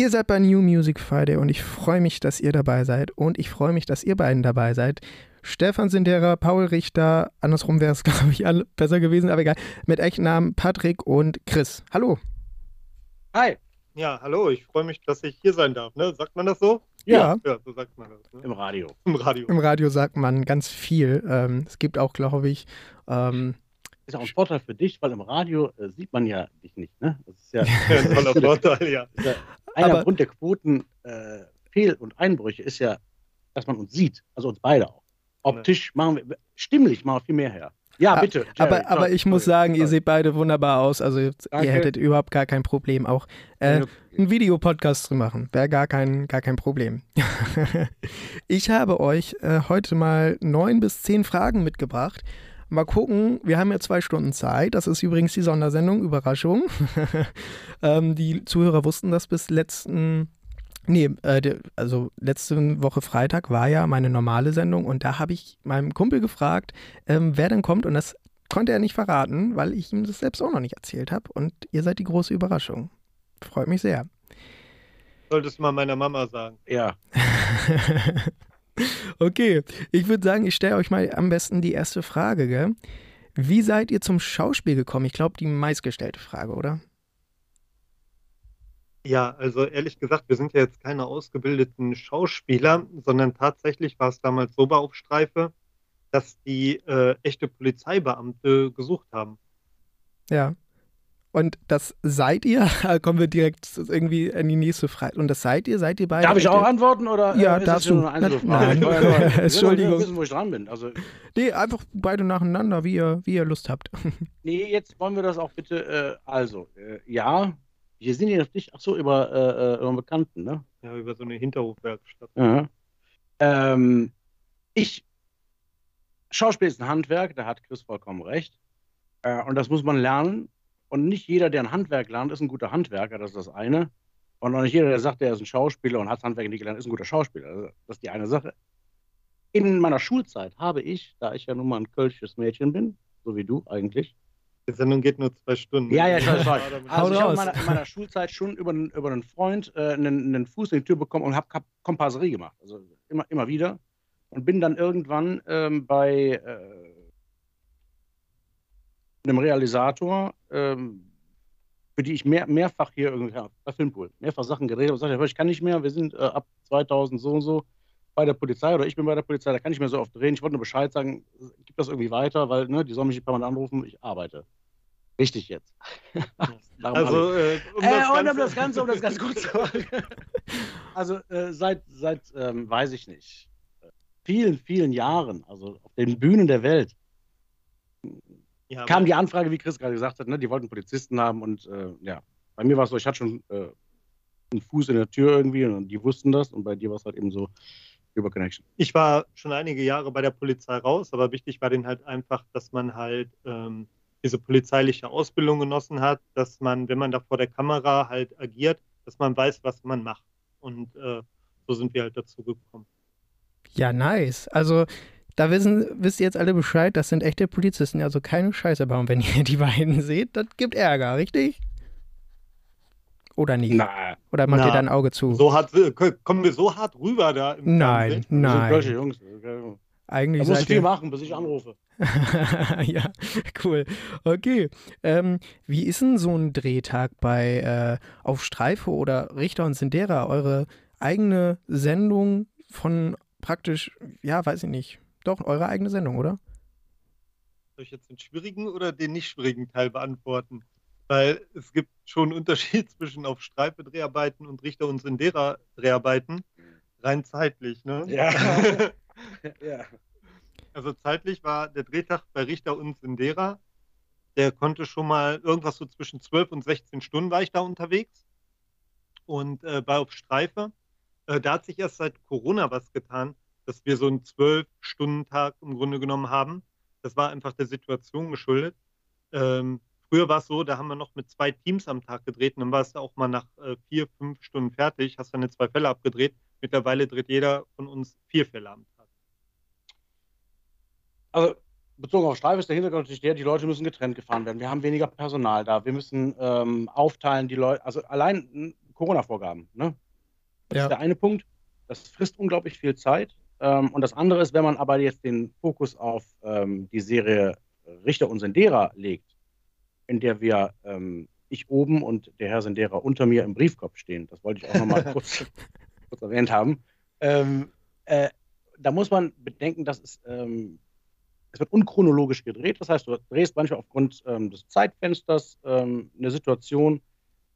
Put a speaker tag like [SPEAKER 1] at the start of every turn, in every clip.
[SPEAKER 1] Ihr seid bei New Music Friday und ich freue mich, dass ihr dabei seid und ich freue mich, dass ihr beiden dabei seid. Stefan Sinderer, Paul Richter, andersrum wäre es, glaube ich, besser gewesen, aber egal. Mit echten Namen Patrick und Chris. Hallo.
[SPEAKER 2] Hi.
[SPEAKER 3] Ja, hallo, ich freue mich, dass ich hier sein darf. Ne? Sagt man das so?
[SPEAKER 1] Ja.
[SPEAKER 3] Ja, so sagt man das. Ne?
[SPEAKER 2] Im Radio.
[SPEAKER 3] Im Radio.
[SPEAKER 1] Im Radio sagt man ganz viel. Ähm, es gibt auch, glaube ich, ähm,
[SPEAKER 2] Ist auch ein Vorteil für dich, weil im Radio äh, sieht man ja dich nicht. Ne? Das ist ja,
[SPEAKER 3] Ja, ein toller Vorteil, ja.
[SPEAKER 2] Einer
[SPEAKER 1] Aber-
[SPEAKER 2] Grund der Quoten äh, Fehl- und Einbrüche ist ja, dass man uns sieht. Also uns beide auch. Optisch machen wir, stimmlich machen wir viel mehr her. Ja,
[SPEAKER 1] Ah,
[SPEAKER 2] bitte. Jerry,
[SPEAKER 1] aber, aber
[SPEAKER 2] sorry,
[SPEAKER 1] ich muss
[SPEAKER 2] sorry,
[SPEAKER 1] sagen, ihr
[SPEAKER 2] sorry.
[SPEAKER 1] seht beide wunderbar aus. Also ihr
[SPEAKER 2] Danke.
[SPEAKER 1] hättet überhaupt gar kein Problem, auch äh, einen Videopodcast zu machen. Wäre gar kein, gar kein Problem. ich habe euch äh, heute mal neun bis zehn Fragen mitgebracht. Mal gucken, wir haben ja zwei Stunden Zeit. Das ist übrigens die Sondersendung, Überraschung. ähm, die Zuhörer wussten das bis letzten, nee, äh, de- also letzte Woche Freitag war ja meine normale Sendung und da habe ich meinem Kumpel gefragt, ähm, wer denn kommt und das konnte er nicht verraten, weil ich ihm das selbst auch noch nicht erzählt habe und ihr seid die große Überraschung. Freut mich sehr.
[SPEAKER 3] Solltest du mal meiner Mama sagen.
[SPEAKER 2] Ja,
[SPEAKER 1] okay, ich würde sagen, ich stelle euch mal am besten die erste Frage. Gell? Wie seid ihr zum Schauspiel gekommen? Ich glaube, die meistgestellte Frage, oder?
[SPEAKER 3] Ja, also ehrlich gesagt, wir sind ja jetzt keine ausgebildeten Schauspieler, sondern tatsächlich war es damals so bei Aufstreife, dass die äh, echte Polizeibeamte gesucht haben.
[SPEAKER 1] Ja. Und das seid ihr? Kommen wir direkt irgendwie in die nächste Frage. Und das seid ihr? Seid ihr beide?
[SPEAKER 2] Darf ich auch antworten oder
[SPEAKER 1] Ja,
[SPEAKER 2] äh, ist
[SPEAKER 1] darfst
[SPEAKER 2] das nur
[SPEAKER 1] du.
[SPEAKER 2] eine Frage?
[SPEAKER 1] nein.
[SPEAKER 2] Ich will
[SPEAKER 1] Entschuldigung.
[SPEAKER 2] wissen, wo ich dran bin. Also,
[SPEAKER 1] Nee, einfach beide nacheinander, wie ihr, wie ihr Lust habt.
[SPEAKER 2] nee, jetzt wollen wir das auch bitte. Äh, also, äh, ja, wir sind hier dich. Ach so, über, äh, äh, über einen Bekannten, ne?
[SPEAKER 3] Ja, über so eine Hinterhofwerkstatt.
[SPEAKER 2] Ja. Ähm, ich, Schauspiel ist ein Handwerk, da hat Chris vollkommen recht. Äh, und das muss man lernen. Und nicht jeder, der ein Handwerk lernt, ist ein guter Handwerker, das ist das eine. Und auch nicht jeder, der sagt, der ist ein Schauspieler und hat Handwerk nicht gelernt, ist ein guter Schauspieler. Also, das ist die eine Sache. In meiner Schulzeit habe ich, da ich ja nun mal ein kölsches Mädchen bin, so wie du eigentlich,
[SPEAKER 3] Die Sendung geht nur zwei Stunden.
[SPEAKER 2] Ja, ja, ich weiß.
[SPEAKER 3] Also,
[SPEAKER 2] ich habe in meiner, in meiner Schulzeit schon über, einen- über einen Freund äh, einen, einen Fuß in die Tür bekommen und habe Komparserie gemacht. Also immer, immer wieder. Und bin dann irgendwann ähm, bei äh, einem Realisator, ähm, für die ich mehr, mehrfach hier irgendwie, ja, bei Filmpool, mehrfach Sachen geredet habe und sagte, ich kann nicht mehr, wir sind äh, ab 2000 so und so bei der Polizei oder ich bin bei der Polizei, da kann ich nicht mehr so oft drehen. Ich wollte nur Bescheid sagen, gib das irgendwie weiter, weil ne, die sollen mich nicht permanent anrufen, ich arbeite. Richtig jetzt.
[SPEAKER 3] Also äh, um,
[SPEAKER 2] äh,
[SPEAKER 3] das
[SPEAKER 2] um
[SPEAKER 3] Ganze,
[SPEAKER 2] das Ganze, um das ganz kurz zu machen. Also äh, seit, seit ähm, weiß ich nicht, äh, vielen, vielen Jahren, also auf den Bühnen der Welt,
[SPEAKER 3] ja,
[SPEAKER 2] kam die Anfrage, wie Chris gerade gesagt hat, ne, die wollten Polizisten haben und äh, ja, bei mir war es so, ich hatte schon äh, einen Fuß in der Tür irgendwie und die wussten das und bei dir war es halt eben so über Connection.
[SPEAKER 3] Ich war schon einige Jahre bei der Polizei raus, aber wichtig war denen halt einfach, dass man halt ähm, diese polizeiliche Ausbildung genossen hat, dass man, wenn man da vor der Kamera halt agiert, dass man weiß, was man macht. Und äh, so sind wir halt dazu gekommen.
[SPEAKER 1] Ja, nice. Also, da wissen, wisst ihr jetzt alle Bescheid, das sind echte Polizisten, also keine Scheiße bauen, wenn ihr die beiden seht. Das gibt Ärger, richtig? Oder nicht?
[SPEAKER 2] Na,
[SPEAKER 1] Oder macht
[SPEAKER 3] Na,
[SPEAKER 1] ihr da ein Auge zu?
[SPEAKER 3] So hart, kommen wir so hart rüber da im
[SPEAKER 1] nein,
[SPEAKER 3] Fernsehen?
[SPEAKER 1] nein.
[SPEAKER 2] solche Jungs. Da
[SPEAKER 1] Eigentlich
[SPEAKER 2] musst du
[SPEAKER 1] seid
[SPEAKER 2] viel machen, bis ich anrufe.
[SPEAKER 1] ja, cool. Okay. Ähm, wie ist denn so ein Drehtag bei äh, Auf Streife oder Richter und Sindera? Eure eigene Sendung von praktisch, ja, weiß ich nicht. Doch, eure eigene Sendung, oder?
[SPEAKER 3] Soll ich jetzt den schwierigen oder den nicht schwierigen Teil beantworten? Weil es gibt schon einen Unterschied zwischen auf Streife Dreharbeiten und Richter und Sindera Dreharbeiten. Rein zeitlich, ne?
[SPEAKER 2] Ja. ja.
[SPEAKER 3] Also zeitlich war der Drehtag bei Richter und Sindera, der konnte schon mal irgendwas so zwischen 12 und 16 Stunden war ich da unterwegs. Und äh, bei Auf Streife, äh, da hat sich erst seit Corona was getan, dass wir so einen 12-Stunden-Tag im Grunde genommen haben. Das war einfach der Situation geschuldet. Ähm, früher war es so, da haben wir noch mit zwei Teams am Tag gedreht und dann war es auch mal nach äh, vier, fünf Stunden fertig, hast dann zwei Fälle abgedreht. Mittlerweile dreht jeder von uns vier Fälle am Tag.
[SPEAKER 2] Also bezogen auf Streife ist der Hintergrund natürlich der, die Leute müssen getrennt gefahren werden. Wir haben weniger Personal da. Wir müssen ähm, aufteilen, die Leute, also allein ein Corona-Vorgaben. Ne? Das
[SPEAKER 1] Ja.
[SPEAKER 2] ist der eine Punkt. Das frisst unglaublich viel Zeit. Ähm, und das andere ist, wenn man aber jetzt den Fokus auf ähm, die Serie Richter und Sendera legt, in der wir ähm, ich oben und der Herr Sendera unter mir im Briefkopf stehen. Das wollte ich auch nochmal kurz, kurz erwähnt haben. Ähm, äh, da muss man bedenken, dass es, ähm, es wird unchronologisch gedreht. Das heißt, du drehst manchmal aufgrund ähm, des Zeitfensters eine Situation,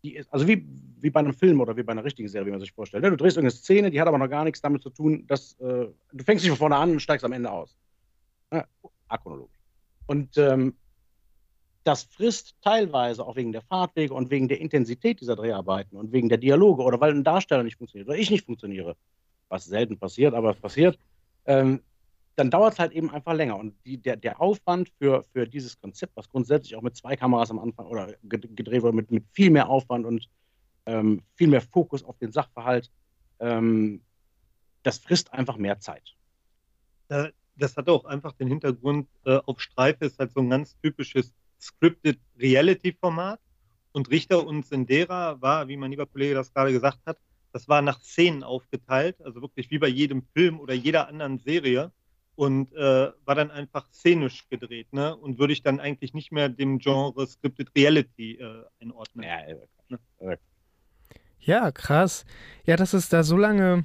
[SPEAKER 2] die ist, also wie, wie bei einem Film oder wie bei einer richtigen Serie, wie man sich vorstellt. ne? Du drehst irgendeine Szene, die hat aber noch gar nichts damit zu tun, dass äh, du fängst nicht von vorne an und steigst am Ende aus. Ja, achronologisch. Und ähm, das frisst teilweise auch wegen der Fahrtwege und wegen der Intensität dieser Dreharbeiten und wegen der Dialoge oder weil ein Darsteller nicht funktioniert oder ich nicht funktioniere, was selten passiert, aber es passiert, ähm, dann dauert es halt eben einfach länger. Und die, der, der Aufwand für, für dieses Konzept, was grundsätzlich auch mit zwei Kameras am Anfang oder ge- gedreht wurde, mit, mit viel mehr Aufwand und ähm, viel mehr Fokus auf den Sachverhalt, ähm, das frisst einfach mehr Zeit.
[SPEAKER 3] Das hat auch einfach den Hintergrund, äh, auf Streife ist halt so ein ganz typisches Scripted Reality-Format. Und Richter und Sendera war, wie mein lieber Kollege das gerade gesagt hat, das war nach Szenen aufgeteilt, also wirklich wie bei jedem Film oder jeder anderen Serie. Und äh, war dann einfach szenisch gedreht, ne? Und würde ich dann eigentlich nicht mehr dem Genre Scripted Reality äh, einordnen.
[SPEAKER 2] Ja, äh,
[SPEAKER 1] Ja, krass. Ja, dass es da so lange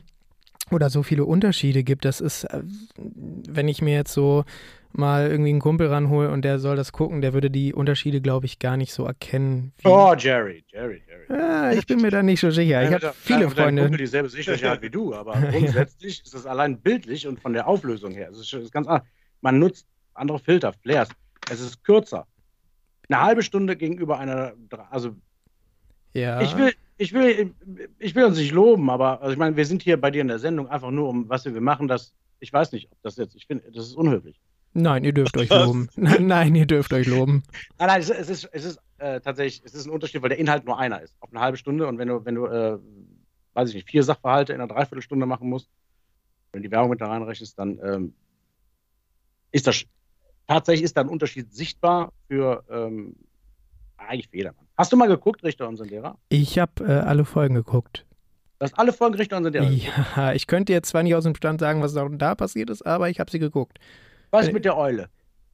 [SPEAKER 1] oder so viele Unterschiede gibt, das ist, äh, wenn ich mir jetzt so mal irgendwie einen Kumpel ranhole und der soll das gucken, der würde die Unterschiede, glaube ich, gar nicht so erkennen.
[SPEAKER 2] Oh, Jerry, Jerry, Jerry.
[SPEAKER 1] ja, ich bin mir da nicht so sicher. Ich habe viele
[SPEAKER 2] Dein
[SPEAKER 1] Freunde.
[SPEAKER 2] Kumpel dieselbe Sichtweise wie du, aber grundsätzlich ist das allein bildlich und von der Auflösung her. Es ist, es ist ganz anders. Man nutzt andere Filter, Flares. Es ist kürzer. Eine halbe Stunde gegenüber einer, also
[SPEAKER 1] Ja.
[SPEAKER 2] ich will, ich will, ich will uns nicht loben, aber also ich meine, wir sind hier bei dir in der Sendung einfach nur um, was wir machen, das, ich weiß nicht, ob das jetzt, ich finde, das ist unhöflich.
[SPEAKER 1] Nein, ihr dürft euch loben. Nein, ihr dürft euch loben.
[SPEAKER 2] Nein, nein, es, es ist, es ist äh, tatsächlich, es ist ein Unterschied, weil der Inhalt nur einer ist. Auf eine halbe Stunde und wenn du, wenn du, äh, weiß ich nicht, vier Sachverhalte in einer Dreiviertelstunde machen musst, wenn du die Werbung mit da reinrechnest, dann ähm, ist das tatsächlich ist da ein Unterschied sichtbar für ähm, eigentlich jedermann. Hast du mal geguckt, Richter und Sendera?
[SPEAKER 1] Ich habe äh, alle Folgen geguckt.
[SPEAKER 2] Du hast alle Folgen Richter und Sendera.
[SPEAKER 1] Ja, ich könnte jetzt zwar nicht aus dem Stand sagen, was da und da passiert ist, aber ich habe sie geguckt.
[SPEAKER 2] Was ist mit der Eule?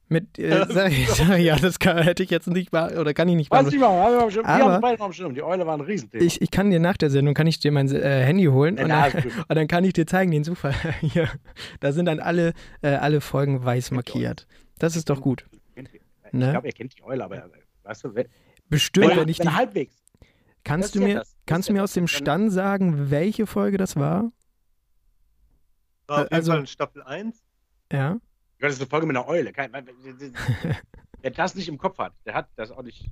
[SPEAKER 1] Mit, äh, sag ich, sag, ja, das kann, hätte ich jetzt nicht mal, oder kann ich nicht
[SPEAKER 2] Weiß
[SPEAKER 1] beantworten.
[SPEAKER 2] nicht mal, haben wir am Schirm. Wir
[SPEAKER 1] Aber-
[SPEAKER 2] haben beide noch am Schirm. Die Eule war ein Riesenthema.
[SPEAKER 1] Ich, ich kann dir nach der Sendung, kann ich dir mein äh, Handy holen
[SPEAKER 2] Ja,
[SPEAKER 1] und,
[SPEAKER 2] na,
[SPEAKER 1] dann, und dann kann ich dir zeigen, den Zufall. Hier, da sind dann alle, äh, alle Folgen weiß markiert. Das ist doch gut.
[SPEAKER 2] Ich
[SPEAKER 1] Ne?
[SPEAKER 2] glaube, er kennt die Eule, aber weißt du, wenn,
[SPEAKER 1] Bestimmt,
[SPEAKER 2] wenn,
[SPEAKER 1] wenn ich
[SPEAKER 2] wenn
[SPEAKER 1] die,
[SPEAKER 2] halbwegs.
[SPEAKER 1] kannst
[SPEAKER 2] das
[SPEAKER 1] du
[SPEAKER 2] ja
[SPEAKER 1] mir,
[SPEAKER 2] das. Das
[SPEAKER 1] kannst du mir
[SPEAKER 2] ja
[SPEAKER 1] aus dem Stand sagen, welche Folge das war?
[SPEAKER 3] War auf jeden
[SPEAKER 1] also-
[SPEAKER 3] Fall in Staffel 1.
[SPEAKER 1] Ja.
[SPEAKER 2] Das ist eine Folge mit einer Eule. Kein, wer das nicht im Kopf hat, der hat das auch nicht.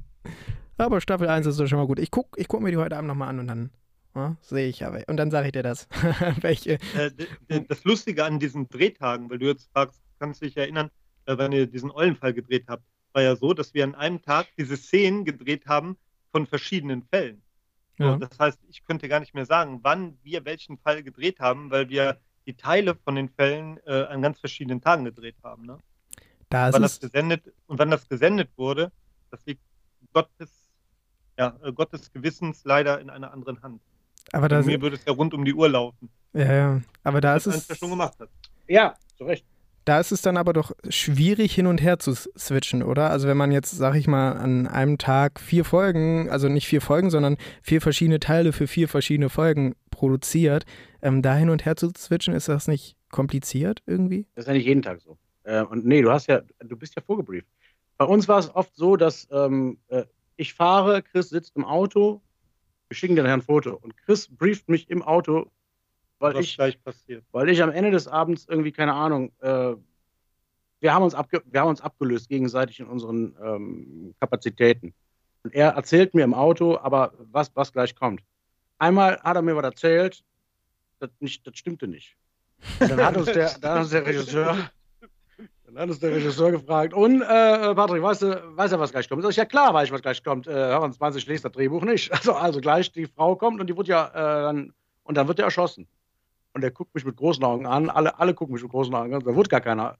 [SPEAKER 1] Aber Staffel 1 ist doch schon mal gut. Ich guck, ich guck mir die heute Abend nochmal an und dann ja, sehe ich ja. wel- Und dann sage ich dir das. welche.
[SPEAKER 3] Äh, das Lustige an diesen Drehtagen, weil du jetzt fragst, kannst du dich erinnern, äh, wenn ihr diesen Eulenfall gedreht habt, war ja so, dass wir an einem Tag diese Szenen gedreht haben von verschiedenen Fällen.
[SPEAKER 1] Ja.
[SPEAKER 3] Das heißt, ich könnte gar nicht mehr sagen, wann wir welchen Fall gedreht haben, weil wir die Teile von den Fällen äh, an ganz verschiedenen Tagen gedreht haben. Ne?
[SPEAKER 1] Da ist
[SPEAKER 3] wann das
[SPEAKER 1] es,
[SPEAKER 3] gesendet und wann das gesendet wurde, das liegt Gottes, ja, äh, Gottes Gewissens leider in einer anderen Hand.
[SPEAKER 1] aber da,
[SPEAKER 3] mir würde es ja rund um die Uhr laufen,
[SPEAKER 1] ja, ja. aber da ist es,
[SPEAKER 3] ja schon gemacht hat.
[SPEAKER 2] Ja, zu Recht.
[SPEAKER 1] Da ist es dann aber doch schwierig hin und her zu switchen, oder? Also wenn man jetzt, sag ich mal, an einem Tag vier Folgen, also nicht vier Folgen, sondern vier verschiedene Teile für vier verschiedene Folgen produziert, ähm, da hin und her zu switchen, ist das nicht kompliziert irgendwie?
[SPEAKER 2] Das ist ja nicht jeden Tag so. Äh, und nee, du hast ja, du bist ja vorgebrieft. Bei uns war es oft so, dass ähm, äh, ich fahre, Chris sitzt im Auto, wir schicken dir nachher ein Foto und Chris brieft mich im Auto, weil
[SPEAKER 3] Was
[SPEAKER 2] ich,
[SPEAKER 3] gleich passiert.
[SPEAKER 2] weil ich am Ende des Abends irgendwie, keine Ahnung, äh, wir, haben uns abge wir haben uns abgelöst gegenseitig in unseren ähm, Kapazitäten. Und er erzählt mir im Auto, aber was, was gleich kommt. Einmal hat er mir was erzählt, das, nicht, das stimmte nicht. Und dann hat uns der, dann hat uns der Regisseur, dann hat uns der Regisseur gefragt, und äh, Patrick, weißt du, weiß er, was gleich kommt? Sag ich, ja klar, weiß ich, was gleich kommt. Äh, Herr 20 lest das Drehbuch nicht. Also, also gleich die Frau kommt und die wird ja äh, dann, und dann wird er erschossen. Und er guckt mich mit großen Augen an, alle, alle gucken mich mit großen Augen an, da wird gar keiner.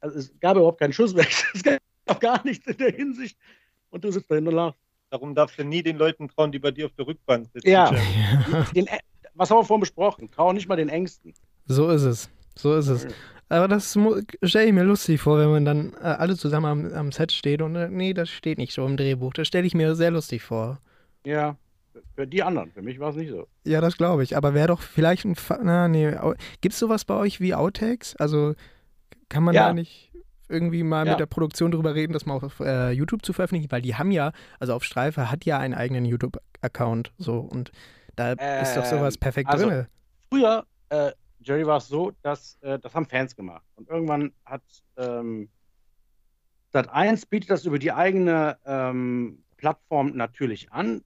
[SPEAKER 2] Also es gab überhaupt keinen Schusswechsel, es gab gar nichts in der Hinsicht. Und du sitzt da hinten und lachst.
[SPEAKER 3] Darum darfst du nie den Leuten trauen, die bei dir auf der Rückbank sitzen.
[SPEAKER 2] Ja. Den, was haben wir vorhin besprochen? Trau nicht mal den Ängsten.
[SPEAKER 1] So ist es. So ist es. Aber das stelle ich mir lustig vor, wenn man dann äh, alle zusammen am, am, Set steht und äh, nee, das steht nicht so im Drehbuch. Das stelle ich mir sehr lustig vor.
[SPEAKER 2] Ja, für die anderen. Für mich war es nicht so.
[SPEAKER 1] Ja, das glaube ich. Aber wäre doch vielleicht ein. Fa na, nee. Gibt es sowas bei euch wie Outtakes? Also kann man ja. da nicht irgendwie mal ja. mit der Produktion drüber reden, das mal auf äh, YouTube zu veröffentlichen? Weil die haben ja, also auf Streife hat ja einen eigenen YouTube-Account. So und da ähm, ist doch sowas ähm, perfekt also, drin.
[SPEAKER 2] Früher, äh, Jerry, war es so, dass äh, das haben Fans gemacht. Und irgendwann hat ähm, Sat 1 bietet das über die eigene ähm, Plattform natürlich an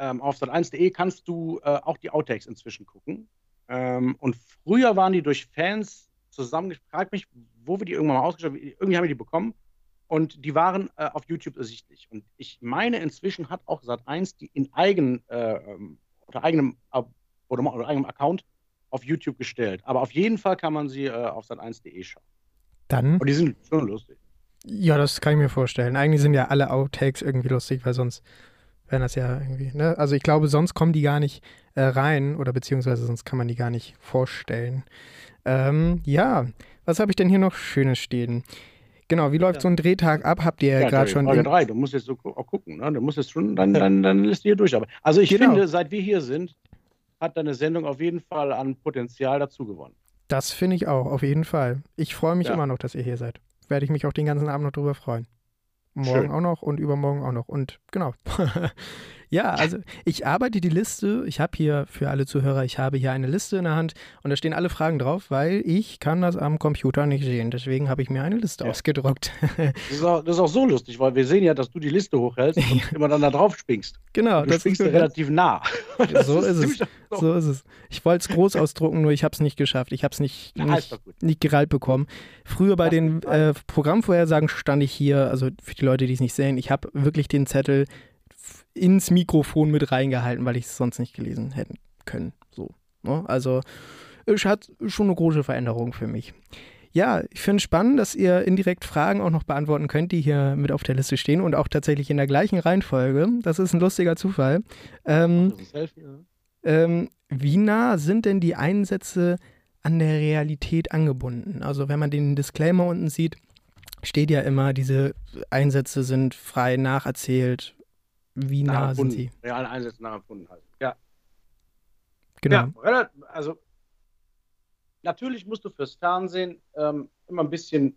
[SPEAKER 2] ähm, auf sat1.de kannst du äh, auch die Outtakes inzwischen gucken. Ähm, und früher waren die durch Fans zusammengefragt, mich, wo wir die irgendwann mal ausgestellt haben. Irgendwie haben wir die bekommen. Und die waren äh, auf YouTube ersichtlich. Und ich meine, inzwischen hat auch Sat1 die in eigen, äh, ähm, unter eigenem, oder, oder eigenem Account auf YouTube gestellt. Aber auf jeden Fall kann man sie äh, auf sat1.de schauen.
[SPEAKER 1] Dann.
[SPEAKER 2] Und die sind schon lustig.
[SPEAKER 1] Ja, das kann ich mir vorstellen. Eigentlich sind ja alle Outtakes irgendwie lustig, weil sonst wären das ja irgendwie, ne? Also ich glaube, sonst kommen die gar nicht äh, rein oder beziehungsweise sonst kann man die gar nicht vorstellen. Ähm, ja, was habe ich denn hier noch Schönes stehen? Genau, wie läuft ja. so ein Drehtag ab? Habt ihr ja, gerade schon.
[SPEAKER 2] Frage 3, du musst jetzt so auch gucken, ne? Du musst jetzt schon, dann, dann, dann lässt du hier durch. Aber, also ich genau. finde, seit wir hier sind, hat deine Sendung auf jeden Fall an Potenzial dazu gewonnen.
[SPEAKER 1] Das finde ich auch, auf jeden Fall. Ich freue mich ja. immer noch, dass ihr hier seid. Werde ich mich auch den ganzen Abend noch drüber freuen. Morgen Schön. auch noch und übermorgen auch noch. Und genau. ja, also ich arbeite die Liste. Ich habe hier für alle Zuhörer, ich habe hier eine Liste in der Hand und da stehen alle Fragen drauf, weil ich kann das am Computer nicht sehen. Deswegen habe ich mir eine Liste ja. ausgedruckt.
[SPEAKER 2] das, ist auch, das, ist auch, so lustig, weil wir sehen ja, dass du die Liste hochhältst und immer dann da drauf springst.
[SPEAKER 1] Genau.
[SPEAKER 2] Du das springst ist relativ nah.
[SPEAKER 1] so ist, ist es. So ist es. Ich wollte es groß ausdrucken, nur ich habe es nicht geschafft. Ich habe es nicht, nicht, nicht gerallt bekommen. Früher bei den äh, Programmvorhersagen stand ich hier, also für die Leute, die es nicht sehen, ich habe wirklich den Zettel ins Mikrofon mit reingehalten, weil ich es sonst nicht gelesen hätten können. So. Ne? Also es hat schon eine große Veränderung für mich. Ja, ich finde es spannend, dass ihr indirekt Fragen auch noch beantworten könnt, die hier mit auf der Liste stehen und auch tatsächlich in der gleichen Reihenfolge. Das ist ein lustiger Zufall. Ähm, ähm, wie nah sind denn die Einsätze an der Realität angebunden? Also wenn man den Disclaimer unten sieht, steht ja immer, diese Einsätze sind frei nacherzählt. Wie nah sind sie?
[SPEAKER 2] Reale Einsätze nacherfunden halt. Ja.
[SPEAKER 1] Genau.
[SPEAKER 2] Ja, also natürlich musst du fürs Fernsehen ähm, immer ein bisschen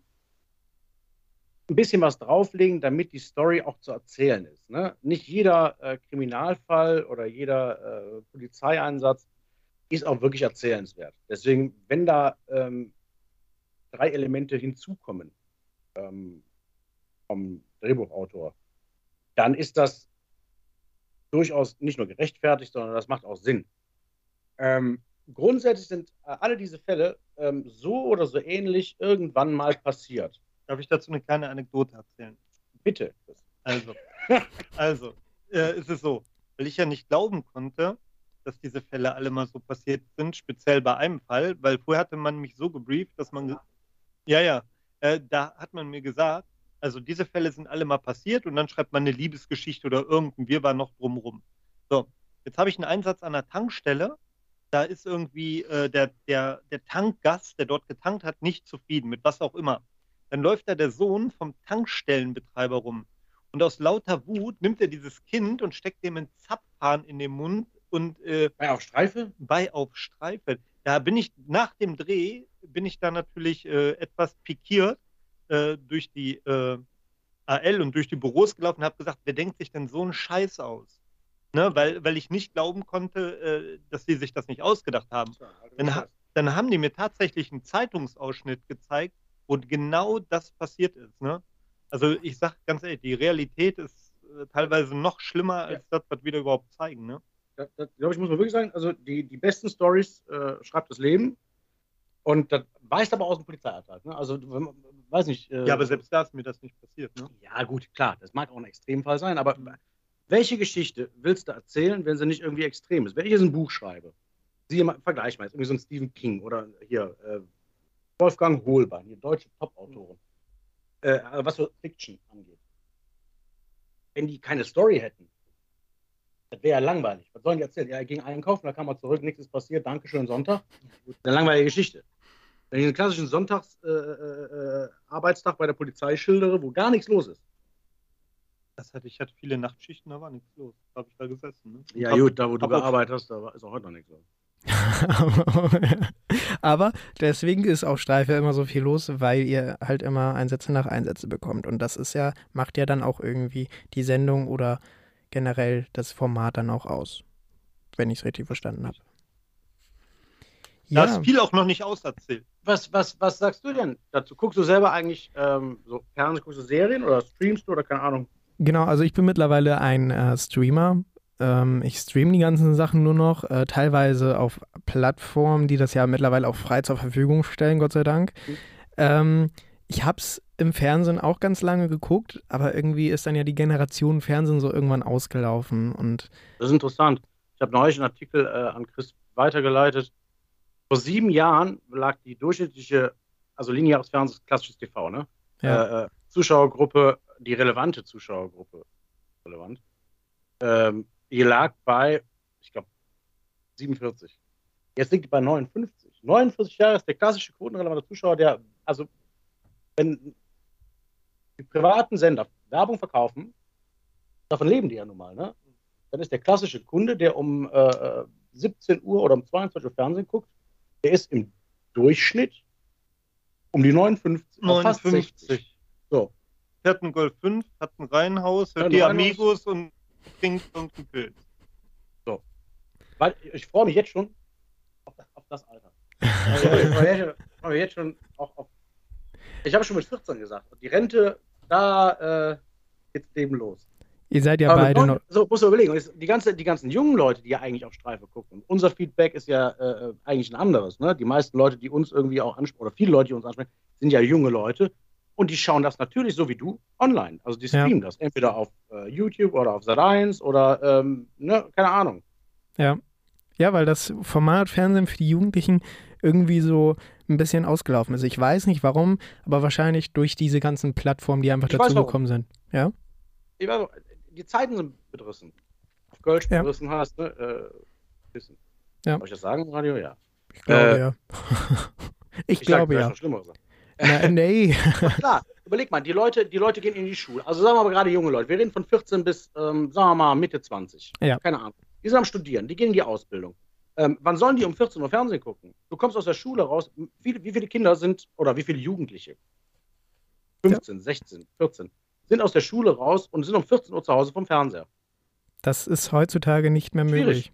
[SPEAKER 2] ein bisschen was drauflegen, damit die Story auch zu erzählen ist. Ne? Nicht jeder äh, Kriminalfall oder jeder äh, Polizeieinsatz ist auch wirklich erzählenswert. Deswegen, wenn da ähm, drei Elemente hinzukommen ähm, vom Drehbuchautor, dann ist das durchaus nicht nur gerechtfertigt, sondern das macht auch Sinn. Ähm, grundsätzlich sind äh, alle diese Fälle ähm, so oder so ähnlich irgendwann mal passiert.
[SPEAKER 3] Darf ich dazu eine kleine Anekdote erzählen?
[SPEAKER 2] Bitte.
[SPEAKER 3] Also, also äh, ist es so, weil ich ja nicht glauben konnte, dass diese Fälle alle mal so passiert sind, speziell bei einem Fall, weil vorher hatte man mich so gebrieft, dass man, ja, ja, äh, da hat man mir gesagt, also diese Fälle sind alle mal passiert und dann schreibt man eine Liebesgeschichte oder irgendein Wir war noch drumrum. So, jetzt habe ich einen Einsatz an der Tankstelle, da ist irgendwie äh, der, der, der Tankgast, der dort getankt hat, nicht zufrieden mit was auch immer. Dann läuft da der Sohn vom Tankstellenbetreiber rum. Und aus lauter Wut nimmt er dieses Kind und steckt dem einen Zapfhahn in den Mund und äh,
[SPEAKER 2] bei auf Streife?
[SPEAKER 3] Bei auf Streife. Da bin ich nach dem Dreh bin ich da natürlich äh, etwas pikiert äh, durch die äh, AL und durch die Büros gelaufen und habe gesagt, wer denkt sich denn so einen Scheiß aus? Ne, weil, weil ich nicht glauben konnte, äh, dass sie sich das nicht ausgedacht haben. Dann, dann haben die mir tatsächlich einen Zeitungsausschnitt gezeigt, wo genau das passiert ist. Ne? Also ich sage ganz ehrlich, die Realität ist äh, teilweise noch schlimmer als ja. das, was wir da überhaupt zeigen. Ne?
[SPEAKER 2] Das, das glaube ich, muss man wirklich sagen, also die, die besten Stories äh, schreibt das Leben. Und das weist aber aus dem Polizeialltag. Ne? Also, weiß nicht.
[SPEAKER 3] Äh, ja, aber selbst da ist mir das nicht passiert. Ne?
[SPEAKER 2] Ja, gut, klar, das mag auch ein Extremfall sein, aber welche Geschichte willst du erzählen, wenn sie nicht irgendwie extrem ist? Wenn ich jetzt ein Buch schreibe, siehe mal, vergleich mal, jetzt irgendwie so ein Stephen King oder hier äh, Wolfgang Hohlbein, hier deutsche Top-Autoren, äh, was so Fiction angeht. wenn die keine Story hätten, das wäre ja langweilig. Was sollen die erzählen? Ja, er ging einkaufen, da kam er zurück, nichts ist passiert, Dankeschön, Sonntag. Eine langweilige Geschichte. Wenn ich einen klassischen Sonntagsarbeitstag äh, äh, bei der Polizei schildere, wo gar nichts los ist.
[SPEAKER 3] Das hatte ich hatte viele Nachtschichten, da war nichts los. Da habe ich da gesessen. Ne?
[SPEAKER 2] Ja, hab, gut, da wo du gearbeitet hast, da ist auch heute noch nichts los.
[SPEAKER 1] Aber deswegen ist auf Streife immer so viel los, weil ihr halt immer Einsätze nach Einsätze bekommt. Und das ist ja, macht ja dann auch irgendwie die Sendung oder generell das Format dann auch aus. Wenn ich es richtig verstanden habe.
[SPEAKER 3] Ja. Da ist viel auch noch nicht auserzählt.
[SPEAKER 2] Was, was, was sagst du denn dazu? Guckst du selber eigentlich ähm, so Fernsehen, guckst du Serien oder streamst du oder keine Ahnung?
[SPEAKER 1] Genau, also ich bin mittlerweile ein äh, Streamer. Ähm, ich streame die ganzen Sachen nur noch, äh, teilweise auf Plattformen, die das ja mittlerweile auch frei zur Verfügung stellen, Gott sei Dank. Mhm. Ähm, ich habe es im Fernsehen auch ganz lange geguckt, aber irgendwie ist dann ja die Generation Fernsehen so irgendwann ausgelaufen. Und
[SPEAKER 2] das ist interessant. Ich habe neulich einen Artikel äh, an Chris weitergeleitet. Vor sieben Jahren lag die durchschnittliche, also lineares Fernsehen, klassisches TV, ne? Ja. Äh, äh, Zuschauergruppe, die relevante Zuschauergruppe, relevant, ähm, die lag bei, ich glaube, 47. Jetzt liegt die bei 59. 49 Jahre ist der klassische quotenrelevante Zuschauer, der, also, wenn die privaten Sender Werbung verkaufen, davon leben die ja nun mal, ne? Dann ist der klassische Kunde, der um äh, 17 Uhr oder um 22 Uhr Fernsehen guckt, der ist im Durchschnitt um die 59,
[SPEAKER 3] 59. So. Fährt ein Golf 5, hat ein Reihenhaus, hört ja, die Amigos und trinkt irgendeinen Pilz.
[SPEAKER 2] So. Weil ich freue mich jetzt schon auf, auf das Alter. Also, ich freue mich jetzt schon auch auf. Ich habe schon mit 14 gesagt, die Rente, da äh, geht's Leben los.
[SPEAKER 1] Ihr seid ja Aber beide noch.
[SPEAKER 2] So, muss man überlegen. Die, ganze, die ganzen jungen Leute, die ja eigentlich auf Streife gucken, unser Feedback ist ja äh, eigentlich ein anderes. Ne? Die meisten Leute, die uns irgendwie auch ansprechen, oder viele Leute, die uns ansprechen, sind ja junge Leute. Und die schauen das natürlich so wie du online. Also die streamen ja. das entweder auf äh, YouTube oder auf Sat1 oder ähm, ne, keine Ahnung.
[SPEAKER 1] Ja. Ja, weil das Format Fernsehen für die Jugendlichen irgendwie so ein bisschen ausgelaufen ist. Ich weiß nicht warum, aber wahrscheinlich durch diese ganzen Plattformen, die einfach ich dazu gekommen sind. Ja?
[SPEAKER 2] Ich weiß, die Zeiten sind bedrissen. Auf Kölsch ja. bedrissen hast, ne? Äh, wissen. Ja. Soll ich das sagen im Radio? Ja.
[SPEAKER 1] Ich glaube äh, ja. ich, ich glaube ja.
[SPEAKER 2] Na, nee. klar, überleg mal, die Leute, die Leute gehen in die Schule. Also sagen wir mal gerade junge Leute. Wir reden von 14 bis, ähm, sagen wir mal, Mitte 20. Ja. Keine Ahnung. Die sind am Studieren, die gehen in die Ausbildung. Ähm, wann sollen die um 14 Uhr Fernsehen gucken? Du kommst aus der Schule raus. Wie, wie viele Kinder sind, oder wie viele Jugendliche? 15, ja. 16, 14 sind aus der Schule raus und sind um 14 Uhr zu Hause vom Fernseher.
[SPEAKER 1] Das ist heutzutage nicht mehr Schwierig. möglich.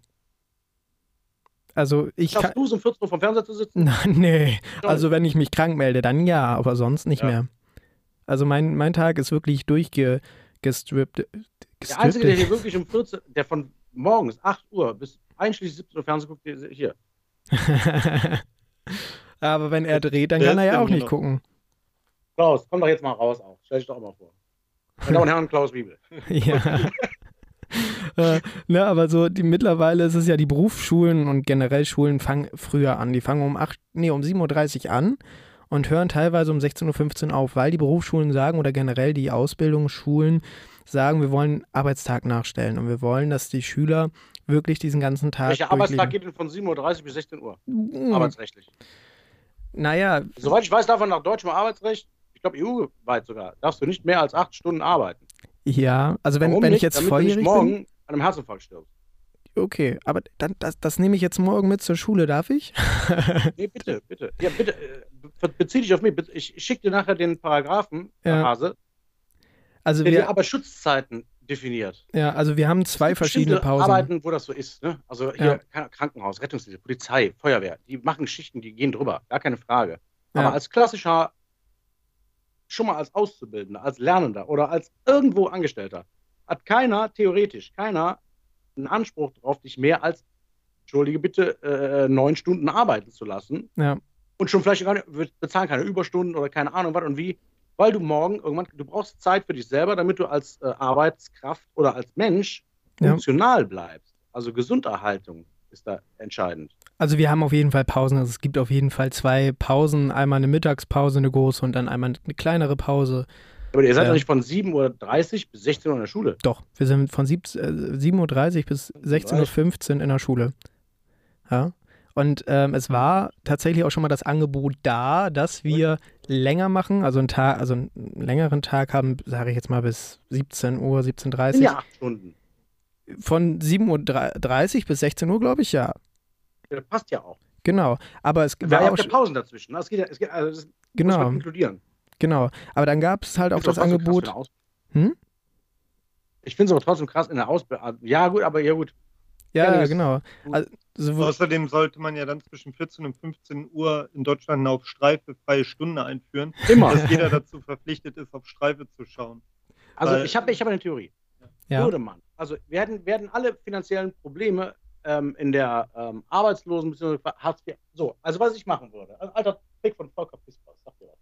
[SPEAKER 1] Also ich
[SPEAKER 2] Schaffst du es um 14 Uhr vom Fernseher zu sitzen?
[SPEAKER 1] Nein, nee. Also wenn ich mich krank melde, dann ja, aber sonst nicht ja. mehr. Also mein, mein Tag ist wirklich durchgestrippt.
[SPEAKER 2] Der Einzige, der hier wirklich um 14, der von morgens 8 Uhr bis einschließlich 17 Uhr Fernsehen guckt, hier.
[SPEAKER 1] aber wenn er dreht, dann kann er ja auch nicht gucken.
[SPEAKER 2] Klaus, komm doch jetzt mal raus auch. Stell dich doch mal vor. Meine Damen und Herren, Klaus Wiebel.
[SPEAKER 1] ja. äh, ne, aber so die, mittlerweile ist es ja die Berufsschulen und generell Schulen fangen früher an. Die fangen um 8, nee, um 7.30 Uhr an und hören teilweise um 16.15 Uhr auf, weil die Berufsschulen sagen oder generell die Ausbildungsschulen sagen, wir wollen Arbeitstag nachstellen und wir wollen, dass die Schüler wirklich diesen ganzen Tag.
[SPEAKER 2] Welcher Arbeitstag geht denn von 7.30 Uhr bis 16 Uhr? Mhm. Arbeitsrechtlich.
[SPEAKER 1] Naja.
[SPEAKER 2] Soweit ich weiß, darf man nach deutschem Arbeitsrecht ich glaube EU-weit sogar, darfst du nicht mehr als acht Stunden arbeiten.
[SPEAKER 1] Ja, also wenn, wenn ich jetzt Damit volljährig du nicht morgen
[SPEAKER 2] bin, an einem Herzinfarkt stirbst.
[SPEAKER 1] Okay, aber dann, das, das nehme ich jetzt morgen mit zur Schule, darf ich?
[SPEAKER 2] nee, bitte, bitte. Ja, bitte, äh, bezieh dich auf mich. Ich schicke dir nachher den Paragraphen, ja. Hase,
[SPEAKER 1] also
[SPEAKER 2] der wir, aber Schutzzeiten definiert.
[SPEAKER 1] Ja, also wir haben zwei verschiedene Pausen.
[SPEAKER 2] Arbeiten, wo das so ist. Ne? Also hier ja. Krankenhaus, Rettungsdienst, Polizei, Feuerwehr, die machen Schichten, die gehen drüber, gar keine Frage. Aber ja. als klassischer schon mal als Auszubildender, als Lernender oder als irgendwo Angestellter, hat keiner, theoretisch, keiner einen Anspruch darauf, dich mehr als, entschuldige bitte, äh, neun Stunden arbeiten zu lassen.
[SPEAKER 1] Ja.
[SPEAKER 2] Und schon vielleicht gar nicht, bezahlen keine Überstunden oder keine Ahnung was und wie, weil du morgen irgendwann, du brauchst Zeit für dich selber, damit du als äh, Arbeitskraft oder als Mensch funktional ja. bleibst. Also Gesunderhaltung ist da entscheidend.
[SPEAKER 1] Also wir haben auf jeden Fall Pausen. Also es gibt auf jeden Fall zwei Pausen. Einmal eine Mittagspause, eine große und dann einmal eine kleinere Pause.
[SPEAKER 2] Aber ihr seid ja nicht von 7.30 Uhr bis 16 Uhr in der Schule.
[SPEAKER 1] Doch, wir sind von 7.30 Uhr bis 16.15 Uhr in der Schule. Ja. Und ähm, es war tatsächlich auch schon mal das Angebot da, dass wir länger machen, also einen Tag, also einen längeren Tag haben, sage ich jetzt mal bis 17 Uhr, 17.30 Uhr.
[SPEAKER 2] Ja, acht Stunden.
[SPEAKER 1] Von 7.30 Uhr bis 16 Uhr, glaube ich, ja.
[SPEAKER 2] Ja. Passt ja auch.
[SPEAKER 1] Genau, aber es
[SPEAKER 2] war ja auch Pausen dazwischen. Das ne? geht ja, es geht, also das
[SPEAKER 1] genau. muss
[SPEAKER 2] man inkludieren.
[SPEAKER 1] Genau, aber dann gab es halt auch das Angebot. Hm?
[SPEAKER 2] Ich finde es aber trotzdem krass in der Ausbildung. Ja, gut, aber ja, gut.
[SPEAKER 1] Ja, ja genau.
[SPEAKER 3] Also, Außerdem sollte man ja dann zwischen 14 und 15 Uhr in Deutschland eine auf Streife freie Stunde einführen.
[SPEAKER 2] Immer.
[SPEAKER 3] Dass jeder dazu verpflichtet ist, auf Streife zu schauen.
[SPEAKER 2] Also Weil, ich habe ich hab eine Theorie. Ja. Würde man. Also werden, werden alle finanziellen Probleme ähm, in der ähm, Arbeitslosen- bzw. Hartz IV. So, also was ich machen würde. Also, alter Pick von Volker Pispers, sagt ihr was.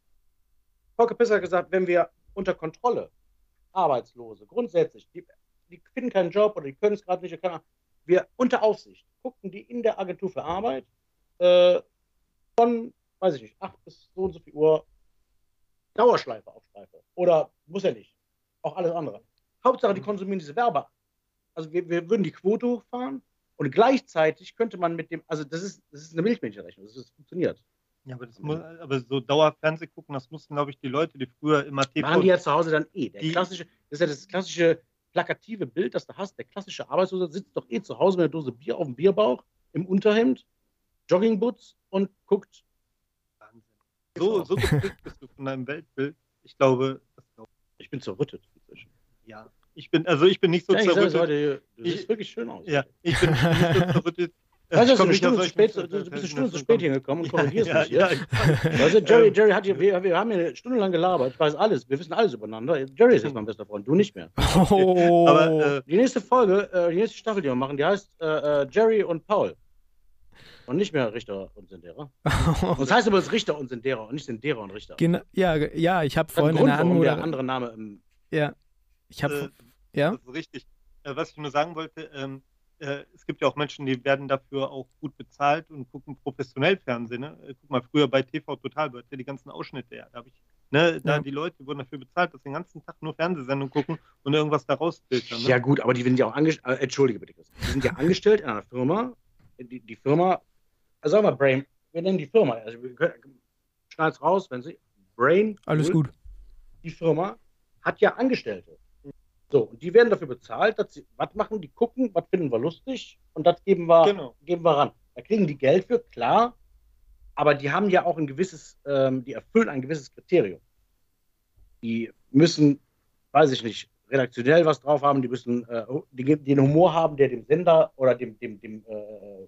[SPEAKER 2] Volker Pisser hat gesagt, wenn wir unter Kontrolle Arbeitslose grundsätzlich, die, die finden keinen Job oder die können es gerade nicht, keine, wir unter Aufsicht guckten die in der Agentur für Arbeit äh, von, weiß ich nicht, 8 bis so und so viel Uhr Dauerschleife auf. Oder muss er nicht. Auch alles andere. Hauptsache, die konsumieren diese Werbe. Also wir, wir würden die Quote hochfahren und gleichzeitig könnte man mit dem, also das ist, das ist eine Milchmädchenrechnung, das ist, funktioniert.
[SPEAKER 3] Ja, aber, das muss, aber so Dauerfernseh gucken, das mussten, glaube ich, die Leute, die früher immer
[SPEAKER 2] TV. Waren die ja zu Hause dann eh. Der klassische, das ist ja das klassische plakative Bild, das du hast. Der klassische Arbeitslose sitzt doch eh zu Hause mit einer Dose Bier auf dem Bierbauch, im Unterhemd, Joggingboots und guckt.
[SPEAKER 3] Wahnsinn. So, so geprägt bist du von deinem Weltbild. Ich glaube,
[SPEAKER 2] ich bin zerrüttet
[SPEAKER 3] inzwischen. Ja. Ich bin, also ich bin nicht so ja, zerrüttet.
[SPEAKER 2] Heute, du siehst wirklich schön aus.
[SPEAKER 3] Ja, ich bin nicht so zerrüttet
[SPEAKER 2] Weißt du, du, bist eine spät, du bist eine Stunde zu spät hingekommen und korrigierst mich ja. Ja, weißt du, Jerry, Jerry hat hier, wir, wir haben hier stundenlang gelabert. Ich weiß alles. Wir wissen alles übereinander. Jerry ist jetzt mein bester Freund, du nicht mehr.
[SPEAKER 1] Oh.
[SPEAKER 2] Aber äh, die nächste Folge, äh, die nächste Staffel, die wir machen, die heißt äh, äh Jerry und Paul. Und nicht mehr Richter und Sindera. und das heißt aber jetzt Richter und Sindera und nicht Sindera und Richter.
[SPEAKER 1] Genau, ja, ja, ich habe vorhin
[SPEAKER 2] Grund, eine Anmoder der andere Name im
[SPEAKER 1] Ja. Ich habe
[SPEAKER 3] äh, ja. Das ist richtig. Äh, was ich nur sagen wollte, ähm, äh, es gibt ja auch Menschen, die werden dafür auch gut bezahlt und gucken professionell Fernsehen. Ne? Äh, guck mal, früher bei TV Total ja die ganzen Ausschnitte, ja, da habe ich, ne, da ja. die Leute wurden dafür bezahlt, dass sie den ganzen Tag nur Fernsehsendungen gucken und irgendwas daraus filtern.
[SPEAKER 2] Ne? Ja gut, aber die sind ja auch angestellt, äh, entschuldige bitte, die sind ja angestellt in einer Firma, die, die Firma, also sagen wir Brain, wir nennen die Firma, also wir können, schneid's raus, wenn sie, Brain,
[SPEAKER 1] alles gut.
[SPEAKER 2] Die Firma hat ja Angestellte. So, und die werden dafür bezahlt, dass sie was machen, die gucken, was finden wir lustig und das geben wir, genau. geben wir ran. Da kriegen die Geld für, klar, aber die haben ja auch ein gewisses, ähm, die erfüllen ein gewisses Kriterium. Die müssen, weiß ich nicht, redaktionell was drauf haben, die müssen äh, die, den Humor haben, der dem Sender oder dem, dem, dem äh,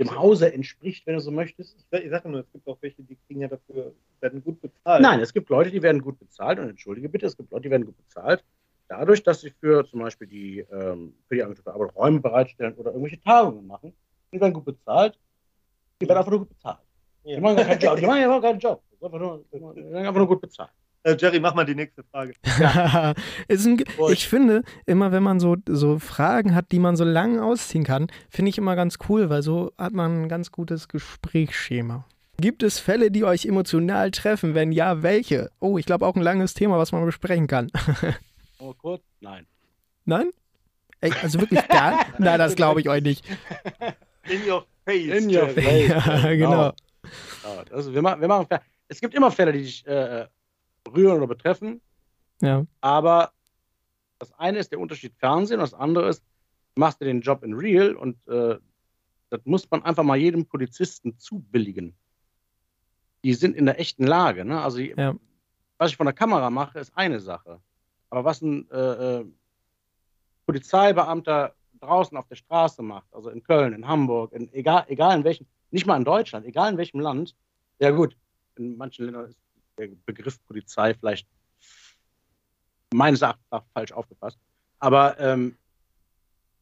[SPEAKER 2] dem Hause entspricht, wenn du so möchtest.
[SPEAKER 3] Ich, ich sage nur, es gibt auch welche, die kriegen ja dafür, werden gut bezahlt.
[SPEAKER 2] Nein, es gibt Leute, die werden gut bezahlt und entschuldige bitte, es gibt Leute, die werden gut bezahlt, dadurch, dass sie für zum Beispiel die, ähm, für die Agentur für Arbeit Räume bereitstellen oder irgendwelche Tagungen machen. Die werden gut bezahlt, die werden einfach nur gut bezahlt. Ja. Die machen ja keinen Job, die machen ja keinen Job. Einfach die werden einfach nur gut bezahlt.
[SPEAKER 3] Äh, Jerry, mach mal die nächste Frage.
[SPEAKER 1] Ja. ein, ich finde, immer wenn man so, so Fragen hat, die man so lang ausziehen kann, finde ich immer ganz cool, weil so hat man ein ganz gutes Gesprächsschema. Gibt es Fälle, die euch emotional treffen? Wenn ja, welche? Oh, ich glaube auch ein langes Thema, was man besprechen kann.
[SPEAKER 2] oh, kurz? Nein.
[SPEAKER 1] Nein? Ey, also wirklich gar? Nein, das glaube ich euch nicht.
[SPEAKER 3] In your face.
[SPEAKER 2] In your face.
[SPEAKER 1] Ja, genau.
[SPEAKER 2] genau. Also wir machen, wir machen, es gibt immer Fälle, die dich äh, berühren oder betreffen.
[SPEAKER 1] Ja.
[SPEAKER 2] Aber das eine ist der Unterschied Fernsehen, und das andere ist, machst du den Job in Real und äh, das muss man einfach mal jedem Polizisten zubilligen. Die sind in der echten Lage. Ne? Also, ja. was ich von der Kamera mache, ist eine Sache. Aber was ein äh, äh, Polizeibeamter draußen auf der Straße macht, also in Köln, in Hamburg, in, egal, egal in welchem, nicht mal in Deutschland, egal in welchem Land, ja gut, in manchen Ländern ist der Begriff Polizei vielleicht meines Erachtens falsch aufgefasst. Aber ähm,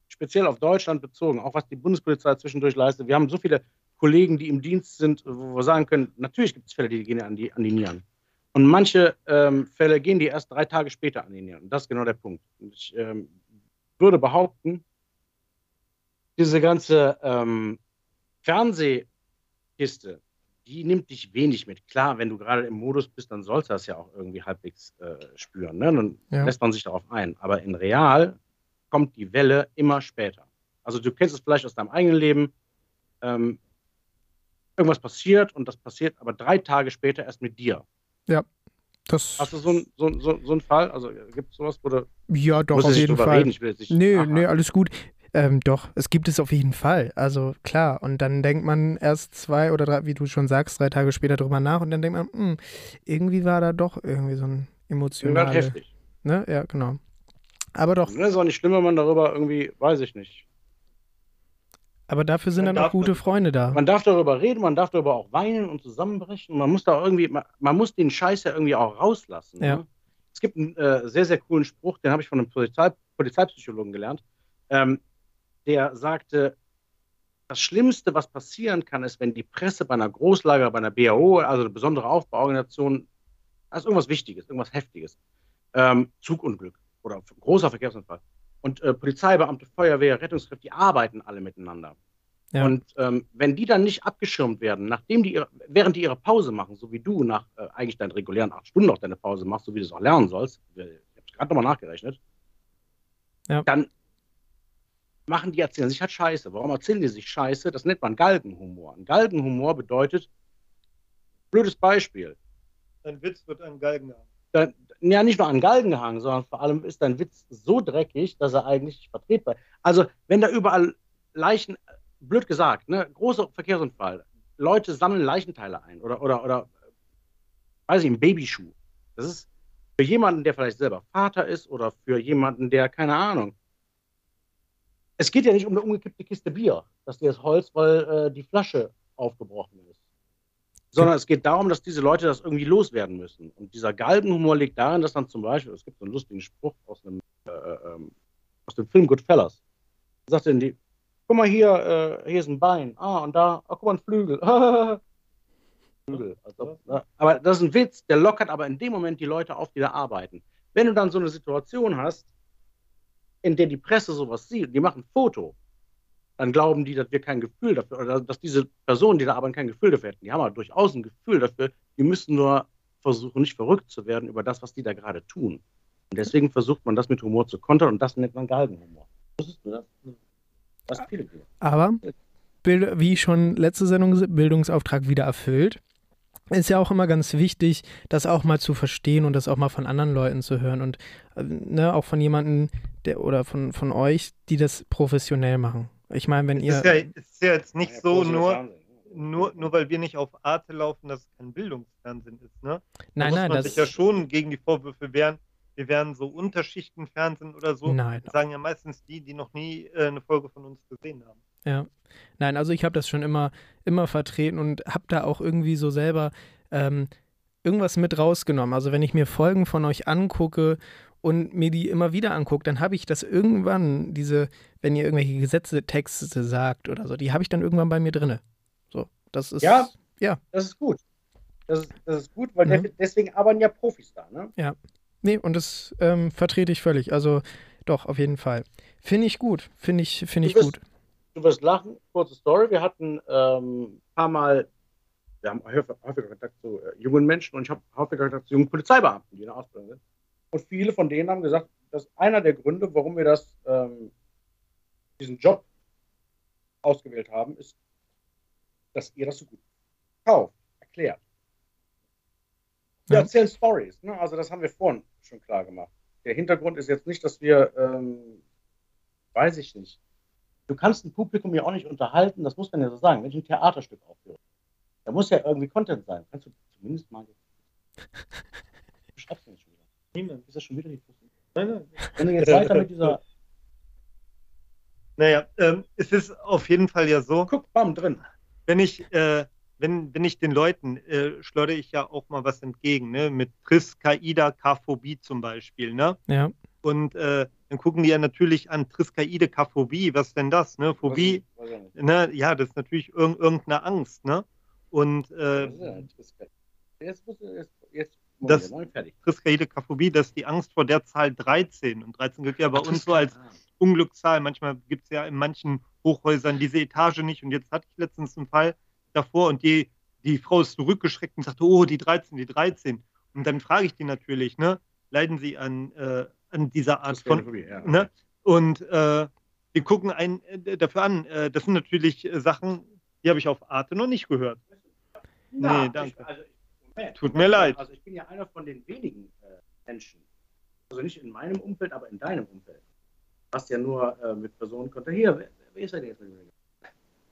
[SPEAKER 2] speziell auf Deutschland bezogen, auch was die Bundespolizei zwischendurch leistet, wir haben so viele Kollegen, die im Dienst sind, wo wir sagen können, natürlich gibt es Fälle, die gehen an die, an die Nieren. Und manche ähm, Fälle gehen die erst drei Tage später an die Nieren. Und das ist genau der Punkt. Und ich ähm, würde behaupten, diese ganze ähm, Fernsehkiste, die nimmt dich wenig mit. Klar, wenn du gerade im Modus bist, dann sollst du das ja auch irgendwie halbwegs äh, spüren. Ne? Dann ja. lässt man sich darauf ein. Aber in real kommt die Welle immer später. Also du kennst es vielleicht aus deinem eigenen Leben. Ähm, irgendwas passiert und das passiert aber drei Tage später erst mit dir.
[SPEAKER 1] Ja.
[SPEAKER 2] Das Hast du so, so, so, so einen Fall? Also gibt es sowas, wo du.
[SPEAKER 1] Ja, doch, auf jeden Fall. Reden? Ich will nicht, nee, aha. nee, alles gut. Ähm, doch, es gibt es auf jeden Fall. Also klar. Und dann denkt man erst zwei oder drei, wie du schon sagst, drei Tage später drüber nach und dann denkt man, mh, hm, irgendwie war da doch irgendwie so ein emotionaler.
[SPEAKER 2] heftig.
[SPEAKER 1] Ne? Ja, genau. Aber doch.
[SPEAKER 2] Das ist auch nicht schlimm, wenn man darüber irgendwie, weiß ich nicht.
[SPEAKER 1] Aber dafür sind man dann auch gute Freunde da.
[SPEAKER 2] Man darf darüber reden, man darf darüber auch weinen und zusammenbrechen. Man muss da irgendwie, man, man muss den Scheiß ja irgendwie auch rauslassen.
[SPEAKER 1] Ja. Ne?
[SPEAKER 2] Es gibt einen äh, sehr, sehr coolen Spruch, den habe ich von einem Polizei, Polizeipsychologen gelernt. Ähm, der sagte, das Schlimmste, was passieren kann, ist, wenn die Presse bei einer Großlager, bei einer BAO, also eine besondere Aufbauorganisation, also irgendwas Wichtiges, irgendwas Heftiges, ähm, Zugunglück oder großer Verkehrsunfall. Und äh, Polizeibeamte, Feuerwehr, Rettungskräfte, die arbeiten alle miteinander. Ja. Und ähm, wenn die dann nicht abgeschirmt werden, nachdem die ihre, während die ihre Pause machen, so wie du nach äh, eigentlich deinen regulären acht Stunden noch deine Pause machst, so wie du es auch lernen sollst, ich habe gerade nochmal nachgerechnet, ja. dann machen die erzählen sich halt Scheiße. Warum erzählen die sich Scheiße? Das nennt man Galgenhumor. Ein Galgenhumor bedeutet, blödes Beispiel.
[SPEAKER 3] Dein Witz wird an Galgen
[SPEAKER 2] gehangen. Ja, nicht nur an Galgen gehangen, sondern vor allem ist dein Witz so dreckig, dass er eigentlich nicht vertretbar ist. Also, wenn da überall Leichen, blöd gesagt, ne, großer Verkehrsunfall, Leute sammeln Leichenteile ein oder, oder, oder, weiß ich, ein Babyschuh. Das ist für jemanden, der vielleicht selber Vater ist oder für jemanden, der, keine Ahnung, es geht ja nicht um eine umgekippte Kiste Bier, dass die das Holz, weil äh, die Flasche aufgebrochen ist. Sondern es geht darum, dass diese Leute das irgendwie loswerden müssen. Und dieser Galgenhumor liegt darin, dass dann zum Beispiel, es gibt so einen lustigen Spruch aus, einem, äh, ähm, aus dem Film Goodfellas. Da sagt dann die, guck mal hier, äh, hier ist ein Bein. Ah, und da, oh, guck mal, ein Flügel. Flügel. Also, ne? Aber das ist ein Witz, der lockert aber in dem Moment die Leute auf, die da arbeiten. Wenn du dann so eine Situation hast, in der die Presse sowas sieht, die machen ein Foto, dann glauben die, dass wir kein Gefühl dafür, oder dass diese Personen, die da arbeiten, kein Gefühl dafür hätten. Die haben aber durchaus ein Gefühl dafür. Die müssen nur versuchen, nicht verrückt zu werden über das, was die da gerade tun. Und deswegen versucht man das mit Humor zu kontern und das nennt man Galgenhumor. Wusstest du das?
[SPEAKER 1] Das viele Aber, wie schon letzte Sendung, Bildungsauftrag wieder erfüllt ist ja auch immer ganz wichtig, das auch mal zu verstehen und das auch mal von anderen Leuten zu hören und äh, ne, auch von jemandem der, oder von, von euch, die das professionell machen. Ich meine, wenn ihr.
[SPEAKER 3] Es ist ja, ist ja jetzt nicht ja, so, nur, nur, nur weil wir nicht auf Arte laufen, dass es kein Bildungsfernsehen ist. Ne?
[SPEAKER 1] Nein,
[SPEAKER 3] da
[SPEAKER 1] nein.
[SPEAKER 3] muss man sich ja schon gegen die Vorwürfe wehren, wir wären so Unterschichtenfernsehen oder so.
[SPEAKER 1] Nein.
[SPEAKER 3] Das sagen ja meistens die, die noch nie äh, eine Folge von uns gesehen haben.
[SPEAKER 1] Ja. Nein, also ich habe das schon immer, immer vertreten und habe da auch irgendwie so selber ähm, irgendwas mit rausgenommen. Also wenn ich mir Folgen von euch angucke und mir die immer wieder angucke, dann habe ich das irgendwann, diese, wenn ihr irgendwelche Gesetze, Texte sagt oder so, die habe ich dann irgendwann bei mir drinne. So, das ist.
[SPEAKER 2] Ja, ja. Das ist gut. Das ist, das ist gut, weil mhm. deswegen arbeiten ja Profis da, ne?
[SPEAKER 1] Ja. Nee, und das ähm, vertrete ich völlig. Also doch, auf jeden Fall. Finde ich gut. Finde ich, find ich gut.
[SPEAKER 2] Du wirst lachen. Kurze Story. Wir hatten ähm, ein paar Mal, wir haben häufiger Kontakt zu äh, jungen Menschen und ich habe häufiger Kontakt zu jungen Polizeibeamten, die in der Ausbildung sind. Und viele von denen haben gesagt, dass einer der Gründe, warum wir das, ähm, diesen Job ausgewählt haben, ist, dass ihr das so gut kauft, erklärt. Wir ja. erzählen Stories. Ne? Also das haben wir vorhin schon klar gemacht. Der Hintergrund ist jetzt nicht, dass wir, ähm, weiß ich nicht, du kannst ein Publikum ja auch nicht unterhalten, das muss man ja so sagen. Wenn ich ein Theaterstück aufführe, da muss ja irgendwie Content sein. Kannst du zumindest mal. Du schreibst ja nicht schon wieder. Niemand. Ist das schon wieder die Fuß? Nein, nein. Wenn du jetzt weiter mit dieser.
[SPEAKER 3] Naja, ähm, es ist auf jeden Fall ja so.
[SPEAKER 2] Guck, bam, drin.
[SPEAKER 3] Wenn ich äh, wenn, wenn ich den Leuten, äh, schleudere ich ja auch mal was entgegen, ne? mit Triskaida Kaphobie zum Beispiel. Ne?
[SPEAKER 1] Ja.
[SPEAKER 3] Und äh, dann gucken die ja natürlich an Triskaide Kaphobie, was denn das? Ne? Phobie, ne? ja, das ist natürlich irg irgendeine Angst. Ne? Und äh, jetzt, jetzt, jetzt das Triskaide Kaphobie, das ist die Angst vor der Zahl 13. Und 13 gilt ja bei uns so als Unglückszahl. Manchmal gibt es ja in manchen Hochhäusern diese Etage nicht. Und jetzt hatte ich letztens einen Fall, davor und die die Frau ist zurückgeschreckt und sagte, oh, die 13, die 13. Und dann frage ich die natürlich, ne, leiden sie an, äh, an dieser Art von. Ja. Ne? Und äh, die gucken einen äh, dafür an. Äh, das sind natürlich äh, Sachen, die habe ich auf Arte noch nicht gehört.
[SPEAKER 2] Na, nee, danke. Ich, also,
[SPEAKER 3] Moment, Tut mir leid.
[SPEAKER 2] Also ich bin ja einer von den wenigen äh, Menschen, also nicht in meinem Umfeld, aber in deinem Umfeld. Was ja nur äh, mit Personen konnte. Hier, wer, wer ist denn jetzt mit mir?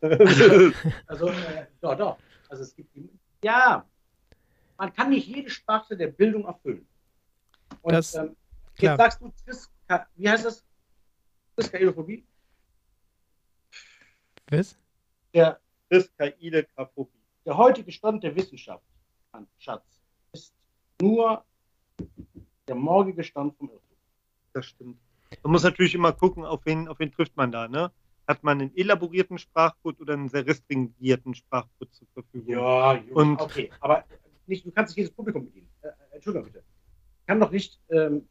[SPEAKER 2] also, äh, doch, doch. Also es gibt ja, man kann nicht jede Sparte der Bildung erfüllen. Und das, ähm, jetzt sagst du, wie heißt das? Triskaedophobie?
[SPEAKER 1] Was?
[SPEAKER 2] Der Triskaedophobie. Der heutige Stand der Wissenschaft, Schatz, ist nur der morgige Stand vom Irrtum.
[SPEAKER 3] Das stimmt. Man muss natürlich immer gucken, auf wen, auf wen trifft man da, ne? Hat man einen elaborierten Sprachcode oder einen sehr restringierten Sprachcode zur Verfügung?
[SPEAKER 2] Ja, und okay, aber nicht, du kannst nicht jedes Publikum bedienen. Äh, Entschuldigung bitte. Ich kann doch nicht ähm,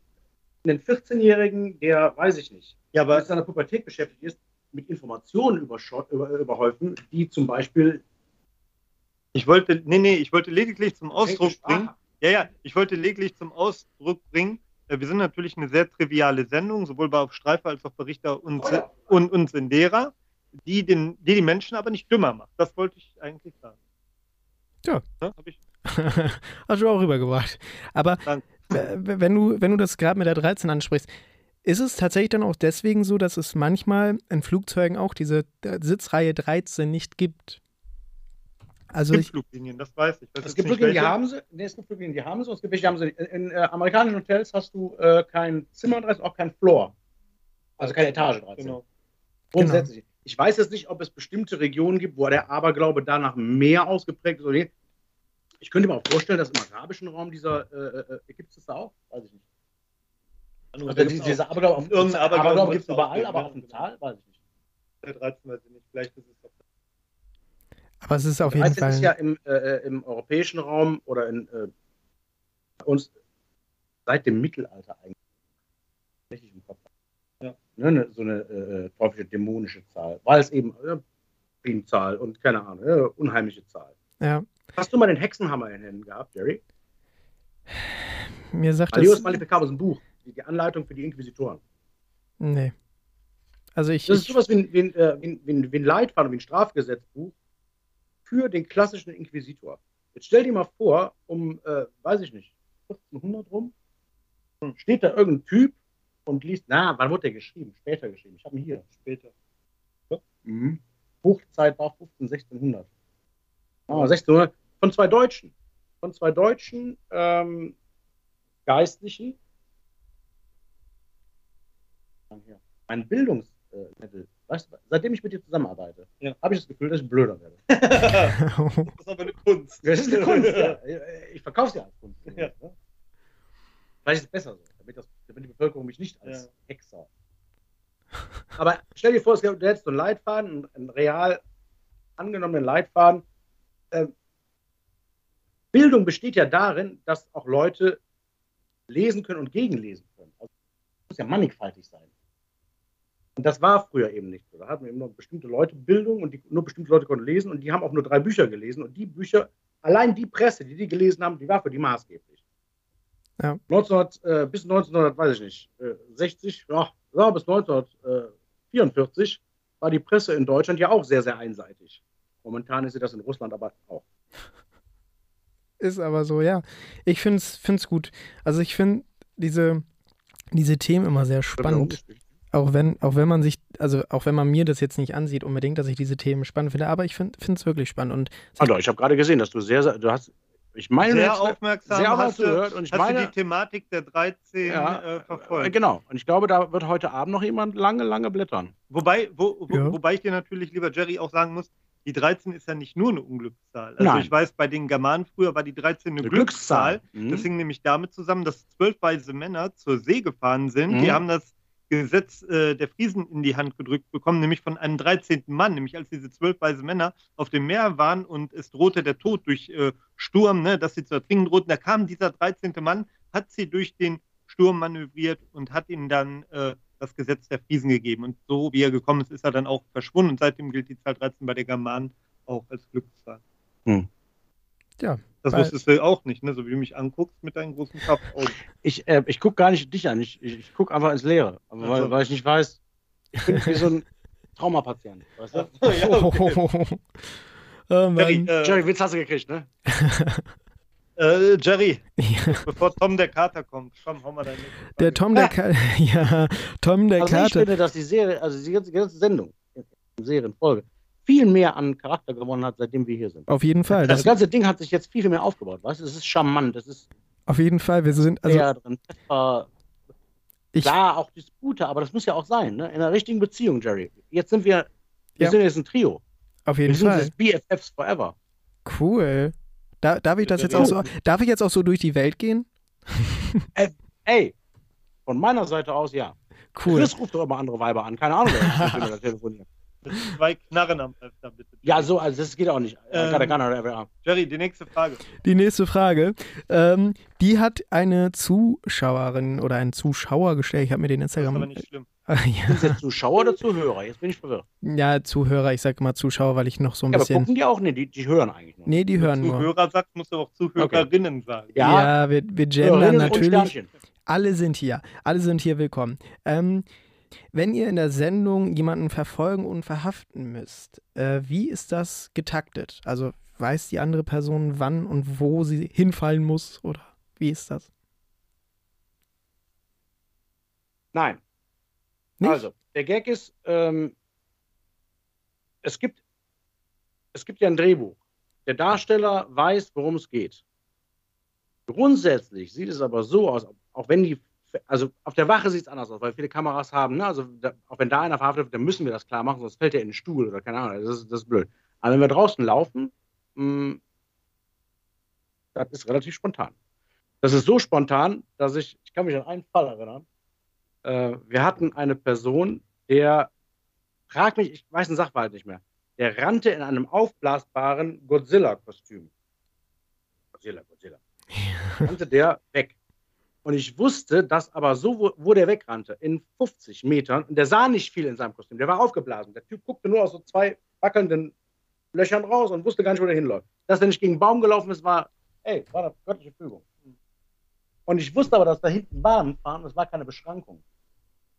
[SPEAKER 2] einen 14-Jährigen, der, weiß ich nicht, ja, aber mit seiner Pubertät beschäftigt ist, mit Informationen über, überhäufen, die zum Beispiel.
[SPEAKER 3] Ich wollte, nee, nee, ich wollte lediglich zum Ausdruck bringen. Ja, ja, ich wollte lediglich zum Ausdruck bringen, äh, wir sind natürlich eine sehr triviale Sendung, sowohl bei Auf Streife als auch bei Richter und, oh ja. und, und Sendera, die, den, die die Menschen aber nicht dümmer macht. Das wollte ich eigentlich sagen.
[SPEAKER 1] Ja. ja ich... Hast du auch rübergebracht. Aber wenn du, wenn du das gerade mit der 13 ansprichst, ist es tatsächlich dann auch deswegen so, dass es manchmal in Flugzeugen auch diese äh, Sitzreihe 13 nicht gibt?
[SPEAKER 3] Also es gibt Fluglinien, das weiß ich.
[SPEAKER 2] Das es gibt Fluglinien, die haben sie. Nee, es gibt Fluglinien, die haben sie. Es gibt welche, die haben sie. In, in äh, amerikanischen Hotels hast du äh, kein Zimmer 13, auch kein Floor. Also keine Etage 13. Genau. Grundsätzlich. Genau. Ich weiß jetzt nicht, ob es bestimmte Regionen gibt, wo der Aberglaube danach mehr ausgeprägt ist oder nicht. Ich könnte mir auch vorstellen, dass im arabischen Raum dieser, äh, äh, äh gibt es das da auch? Weiß ich nicht. Also, also diese, diese Aberglaube, auf, Aberglaube, Aberglaube gibt es überall, aber auf dem Tal, weiß ich nicht. Der 13 weiß ich nicht. Vielleicht ist es doch
[SPEAKER 1] aber es ist auf jeden Fall.
[SPEAKER 2] ist ja im, äh, äh, im europäischen Raum oder in äh, uns seit dem Mittelalter eigentlich richtig im Kopf. Ja. Ne, ne, so eine äh, teuflische, dämonische Zahl, weil es eben äh, Primzahl und keine Ahnung, äh, unheimliche Zahl.
[SPEAKER 1] Ja.
[SPEAKER 2] Hast du mal den Hexenhammer in Händen gehabt, Jerry?
[SPEAKER 1] Mir sagt
[SPEAKER 2] Alios das... Maleficarum ist ein Buch, die, Anleitung für die Inquisitoren.
[SPEAKER 1] Nee. Also ich,
[SPEAKER 2] das ist sowas wie ein, wie, ein, äh, wie, ein, wie ein Leitfaden, wie ein Strafgesetzbuch, für den klassischen Inquisitor. Jetzt stell dir mal vor, um, äh, weiß ich nicht, 1400 rum, steht da irgendein Typ und liest, na, wann wurde der geschrieben? Später geschrieben. Ich habe ihn hier, später. Mhm. Hochzeit war 15, 1600. Ah, 1600. Von zwei Deutschen. Von zwei Deutschen ähm, Geistlichen. Ein Bildungslevel Weißt du, seitdem ich mit dir zusammenarbeite, ja. habe ich das Gefühl, dass ich blöder werde.
[SPEAKER 3] das ist aber eine Kunst.
[SPEAKER 2] Das ist eine Kunst, ja. Ich verkaufe es ja als Kunst. Ja. Ne? Vielleicht ist es besser so, damit, das, damit, die Bevölkerung mich nicht als ja. Hexer. Aber stell dir vor, du hättest so einen Leitfaden, einen real angenommenen Leitfaden. Ähm, Bildung besteht ja darin, dass auch Leute lesen können und gegenlesen können. Also, das muss ja mannigfaltig sein. Und das war früher eben nicht so. Da hatten wir eben nur bestimmte Leute Bildung und die, nur bestimmte Leute konnten lesen und die haben auch nur drei Bücher gelesen. Und die Bücher, allein die Presse, die die gelesen haben, die war für die maßgeblich. Ja. 1900, äh, bis 1900, weiß ich nicht, äh, 60, ja, ja, bis 1944 war die Presse in Deutschland ja auch sehr, sehr einseitig. Momentan ist sie das in Russland aber auch.
[SPEAKER 1] Ist aber so, ja. Ich finde es gut. Also ich finde diese, diese Themen immer sehr spannend. Auch wenn, auch wenn man sich, also auch wenn man mir das jetzt nicht ansieht, unbedingt, dass ich diese Themen spannend finde, aber ich finde es wirklich spannend. Und
[SPEAKER 2] also, ich habe gerade gesehen, dass du sehr, sehr, du hast, ich meine,
[SPEAKER 3] sehr aufmerksam
[SPEAKER 2] sehr
[SPEAKER 3] hast,
[SPEAKER 2] du, gehört und ich
[SPEAKER 3] hast
[SPEAKER 2] meine,
[SPEAKER 3] du die Thematik der 13 ja, äh, verfolgt. Äh,
[SPEAKER 2] genau, und ich glaube, da wird heute Abend noch jemand lange, lange blättern.
[SPEAKER 3] Wobei, wo, wo, ja. wobei ich dir natürlich, lieber Jerry, auch sagen muss, die 13 ist ja nicht nur eine Unglückszahl. Also Nein. ich weiß, bei den Germanen früher war die 13 eine, eine Glückszahl. Glückszahl. Mhm. Das hing nämlich damit zusammen, dass zwölf weise Männer zur See gefahren sind. Mhm. Die haben das Gesetz äh, der Friesen in die Hand gedrückt bekommen, nämlich von einem 13. Mann, nämlich als diese zwölf weise Männer auf dem Meer waren und es drohte der Tod durch äh, Sturm, ne, dass sie zu ertrinken drohten. Da kam dieser 13. Mann, hat sie durch den Sturm manövriert und hat ihnen dann äh, das Gesetz der Friesen gegeben. Und so wie er gekommen ist, ist er dann auch verschwunden. Und seitdem gilt die Zahl 13 bei der Germanen auch als Glückszahl. Hm.
[SPEAKER 1] Ja.
[SPEAKER 3] Das
[SPEAKER 1] weil-
[SPEAKER 3] wusstest du auch nicht, ne? So wie du mich anguckst mit deinen großen Pappaugen.
[SPEAKER 2] Ich, äh, ich gucke gar nicht dich an, ich, ich, ich gucke einfach ins Leere. Aber
[SPEAKER 3] Ach
[SPEAKER 2] weil, weil ich nicht weiß, ich bin wie so ein Traumapatient. Weißt du?
[SPEAKER 3] ja, okay.
[SPEAKER 1] oh
[SPEAKER 3] Jerry,
[SPEAKER 1] Mann.
[SPEAKER 3] äh,
[SPEAKER 2] Jerry, Witz hast du gekriegt, ne?
[SPEAKER 3] Äh, Jerry,
[SPEAKER 1] Ja,
[SPEAKER 3] bevor Tom der Kater kommt, komm, hau mal deine.
[SPEAKER 1] der Tom der Kater. Ja, Tom der
[SPEAKER 2] Also ich
[SPEAKER 1] Kater.
[SPEAKER 2] finde, dass die Serie, also die ganze, die ganze Sendung, die Serienfolge, viel mehr an Charakter gewonnen hat, seitdem wir hier sind.
[SPEAKER 1] Auf jeden Fall.
[SPEAKER 2] Das
[SPEAKER 1] Das,
[SPEAKER 2] ganze Ding hat sich jetzt viel, viel mehr aufgebaut, weißt du? Es ist charmant, es ist
[SPEAKER 1] auf jeden Fall. Wir sind, also
[SPEAKER 2] Flair drin,
[SPEAKER 1] ich,
[SPEAKER 2] Klar, auch Dispute, aber das muss ja auch sein, ne? In einer richtigen Beziehung, Jerry. Jetzt sind wir, wir
[SPEAKER 1] Ja.
[SPEAKER 2] sind jetzt ein Trio.
[SPEAKER 1] auf
[SPEAKER 2] Wir
[SPEAKER 1] jeden
[SPEAKER 2] sind
[SPEAKER 1] Fall.
[SPEAKER 2] das BFFs forever.
[SPEAKER 1] Cool. Da, darf ich das jetzt auch so, darf ich jetzt auch so durch die Welt gehen?
[SPEAKER 2] Ey, von meiner Seite aus ja.
[SPEAKER 1] Cool.
[SPEAKER 2] Chris ruft doch immer andere Weiber an, keine Ahnung, wer mit da telefoniert.
[SPEAKER 3] Mit zwei Knarren am Öfter, bitte.
[SPEAKER 2] Ja, so, also das geht auch nicht.
[SPEAKER 3] Ähm,
[SPEAKER 2] Ähm, er, er,
[SPEAKER 3] Jerry, die nächste Frage.
[SPEAKER 1] Die nächste Frage. Ähm, die hat eine Zuschauerin oder ein Zuschauer gestellt. Ich habe mir den
[SPEAKER 3] Das ist aber
[SPEAKER 1] Instagram.
[SPEAKER 3] nicht schlimm.
[SPEAKER 2] Sind es jetzt Zuschauer oder Zuhörer? Jetzt bin ich verwirrt.
[SPEAKER 1] ja, Zuhörer, ich sage immer Zuschauer, weil ich noch so ein
[SPEAKER 2] Ja, aber
[SPEAKER 1] bisschen.
[SPEAKER 2] gucken die auch? Nee, die, die hören eigentlich nur.
[SPEAKER 1] Nee, die hören
[SPEAKER 3] Wenn du
[SPEAKER 1] nur.
[SPEAKER 3] Zuhörer sagst, musst du auch Zuhörerinnen sagen.
[SPEAKER 2] Ja.
[SPEAKER 1] Ja, wir, wir gendern natürlich. Alle sind hier. Alle sind hier willkommen. Ähm, wenn ihr in der Sendung jemanden verfolgen und verhaften müsst, äh, wie ist das getaktet? Also weiß die andere Person, wann und wo sie hinfallen muss? Oder wie ist das?
[SPEAKER 2] Nein.
[SPEAKER 1] Nicht?
[SPEAKER 2] Also, der Gag ist, ähm, es, gibt, es gibt ja ein Drehbuch. Der Darsteller weiß, worum es geht. Grundsätzlich sieht es aber so aus, auch wenn die, also auf der Wache sieht es anders aus, weil viele Kameras haben, ne? also da, auch wenn da einer verhaftet wird, dann müssen wir das klar machen, sonst fällt er in den Stuhl oder keine Ahnung, das ist, das ist blöd. Aber wenn wir draußen laufen, mh, das ist relativ spontan. Das ist so spontan, dass ich, ich kann mich an einen Fall erinnern, äh, wir hatten eine Person, der, frag mich, ich weiß den Sachverhalt nicht mehr, der rannte in einem aufblasbaren Godzilla-Kostüm. Godzilla, Godzilla. Rannte der weg. Und ich wusste, dass aber so, wo, wo der wegrannte, in 50 Metern, und der sah nicht viel in seinem Kostüm, der war aufgeblasen. Der Typ guckte nur aus so zwei wackelnden Löchern raus und wusste gar nicht, wo der hinläuft. Dass er nicht gegen einen Baum gelaufen ist, war, ey, war eine göttliche Fügung. Und ich wusste aber, dass da hinten Bahnen fahren, das war keine Beschränkung.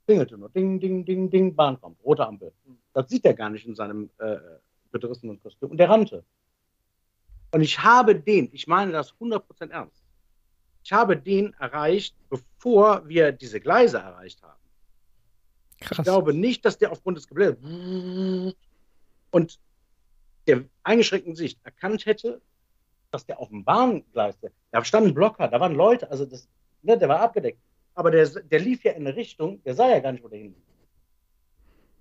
[SPEAKER 2] Klingelte nur, ding, ding, ding, ding, Bahn kommt, rote Ampel. Das sieht er gar nicht in seinem äh, bedrissenen Kostüm. Und der rannte. Und ich habe den, ich meine das 100% ernst, ich habe den erreicht, bevor wir diese Gleise erreicht haben. Ich
[SPEAKER 1] Krass.
[SPEAKER 2] glaube nicht, dass der aufgrund des Gebläses und der eingeschränkten Sicht erkannt hätte, dass der auf dem Bahngleis, da standen Blocker, da waren Leute, also das, ne, der war abgedeckt. Aber der, der lief ja in eine Richtung, der sah ja gar nicht, wo der hin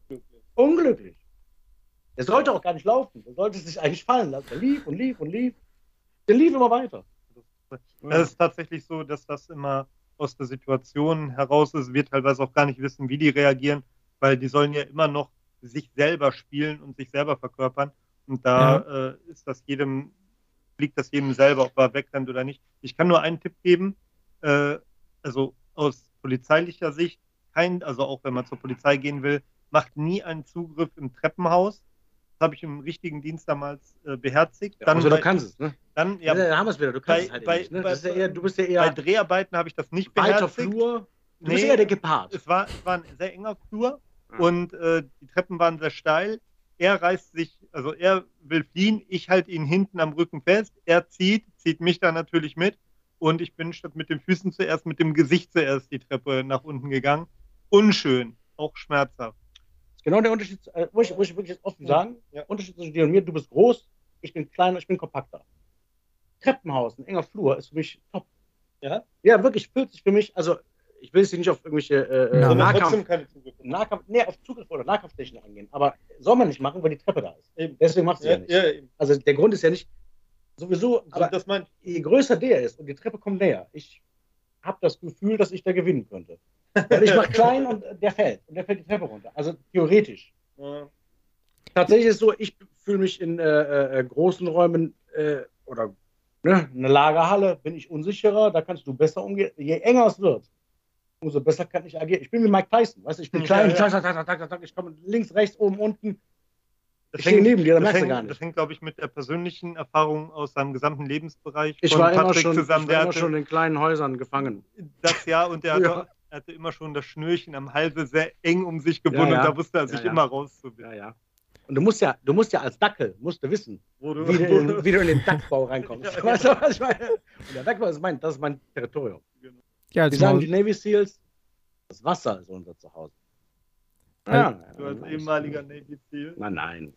[SPEAKER 2] lief. Unglücklich. Der sollte auch gar nicht laufen. Der sollte sich eigentlich fallen lassen. Der lief und lief und lief. Der lief immer weiter.
[SPEAKER 3] Es ist tatsächlich so, dass das immer aus der Situation heraus ist. Wir teilweise auch gar nicht wissen, wie die reagieren, weil die sollen ja immer noch sich selber spielen und sich selber verkörpern. Und da äh, ist das jedem, liegt das jedem selber, ob er wegrennt oder nicht. Ich kann nur einen Tipp geben, äh, also aus polizeilicher Sicht, kein, also auch wenn man zur Polizei gehen will, macht nie einen Zugriff im Treppenhaus. Das habe ich im richtigen Dienst damals äh, beherzigt.
[SPEAKER 2] Dann, also, du
[SPEAKER 3] bei-
[SPEAKER 2] kannst es, ne?
[SPEAKER 3] dann
[SPEAKER 2] Ja,
[SPEAKER 3] ja,
[SPEAKER 2] haben wir es wieder. Du kannst
[SPEAKER 3] bei-
[SPEAKER 2] es halt
[SPEAKER 3] bei-
[SPEAKER 2] nicht. Ne?
[SPEAKER 3] bei-
[SPEAKER 2] ja eher, du bist ja
[SPEAKER 3] bei
[SPEAKER 2] eher
[SPEAKER 3] Dreharbeiten habe ich das nicht beherzigt.
[SPEAKER 2] Flur. Du bist
[SPEAKER 3] Nee.
[SPEAKER 2] eher der Gepard.
[SPEAKER 3] Es war, es war ein sehr enger Flur
[SPEAKER 2] Ja.
[SPEAKER 3] und äh, die Treppen waren sehr steil. Er reißt sich, also er will fliehen, ich halte ihn hinten am Rücken fest. Er zieht, zieht mich dann natürlich mit und ich bin statt mit den Füßen zuerst mit dem Gesicht zuerst die Treppe nach unten gegangen. Unschön, auch schmerzhaft.
[SPEAKER 2] Genau der Unterschied, äh, muss, ich, muss ich wirklich jetzt offen sagen.
[SPEAKER 3] Ja.
[SPEAKER 2] Unterschied zwischen dir und mir, du bist groß, ich bin kleiner, ich bin kompakter. Treppenhaus, ein enger Flur ist für mich top.
[SPEAKER 3] Ja?
[SPEAKER 2] Ja, wirklich, fühlt sich für mich, also ich will es hier nicht auf irgendwelche äh,
[SPEAKER 1] Ja,
[SPEAKER 2] äh,
[SPEAKER 1] aber
[SPEAKER 2] Nahkampf. Nahkampf, nee, auf Zugriff oder Nahkampftechnik angehen. Aber soll man nicht machen, weil die Treppe da ist.
[SPEAKER 3] Eben.
[SPEAKER 2] Deswegen machst du ja,
[SPEAKER 3] Ja,
[SPEAKER 2] nicht.
[SPEAKER 3] ja.
[SPEAKER 2] Also der Grund ist ja nicht sowieso,
[SPEAKER 3] So,
[SPEAKER 2] aber
[SPEAKER 3] das meint
[SPEAKER 2] je größer der ist und die Treppe kommt näher, ich habe das Gefühl, dass ich da gewinnen könnte. Weil ich mache klein und der fällt. Und der fällt die Treppe runter. Also theoretisch.
[SPEAKER 3] äh,
[SPEAKER 2] Tatsächlich ist es so, ich fühle mich in äh, äh, großen Räumen äh, oder ne, eine Lagerhalle, bin ich unsicherer, da kannst du besser umgehen. Je enger es wird, umso besser kann ich agieren. Ich bin wie Mike Tyson, weißt du, ich bin
[SPEAKER 3] Ja,
[SPEAKER 2] klein,
[SPEAKER 3] ja.
[SPEAKER 2] tak, ich komme links, rechts, oben, unten.
[SPEAKER 3] Das
[SPEAKER 2] Ich stehe neben dir, da
[SPEAKER 3] das
[SPEAKER 2] merkst du
[SPEAKER 3] hängt,
[SPEAKER 2] gar nicht.
[SPEAKER 3] Das hängt, glaube ich, mit der persönlichen Erfahrung aus seinem gesamten Lebensbereich
[SPEAKER 2] Ich
[SPEAKER 3] von
[SPEAKER 2] war immer
[SPEAKER 3] Patrick
[SPEAKER 2] schon,
[SPEAKER 3] zusammen.
[SPEAKER 2] ich
[SPEAKER 3] Der
[SPEAKER 2] war immer
[SPEAKER 3] hatte
[SPEAKER 2] schon in kleinen Häusern gefangen.
[SPEAKER 3] das Jahr und der
[SPEAKER 2] Ja.
[SPEAKER 3] hatte, er hatte immer schon das Schnürchen am Halse sehr eng um sich gebunden
[SPEAKER 2] Ja, ja.
[SPEAKER 3] und da wusste er sich
[SPEAKER 2] Ja, ja.
[SPEAKER 3] immer rauszuwinden.
[SPEAKER 2] Ja, ja. Und du musst ja, du musst ja als Dackel, musst du wissen,
[SPEAKER 3] Wo du,
[SPEAKER 2] wie du in, wie du in den Dachbau reinkommst.
[SPEAKER 3] Ja,
[SPEAKER 2] weißt du, was ich meine? Und der Dachbau ist mein, das ist mein Territorium.
[SPEAKER 1] Ja,
[SPEAKER 2] Die sagen die Navy Seals, das Wasser ist unser Zuhause.
[SPEAKER 1] Al-
[SPEAKER 3] du als ehemaliger Navy Seal.
[SPEAKER 2] Nein, nein.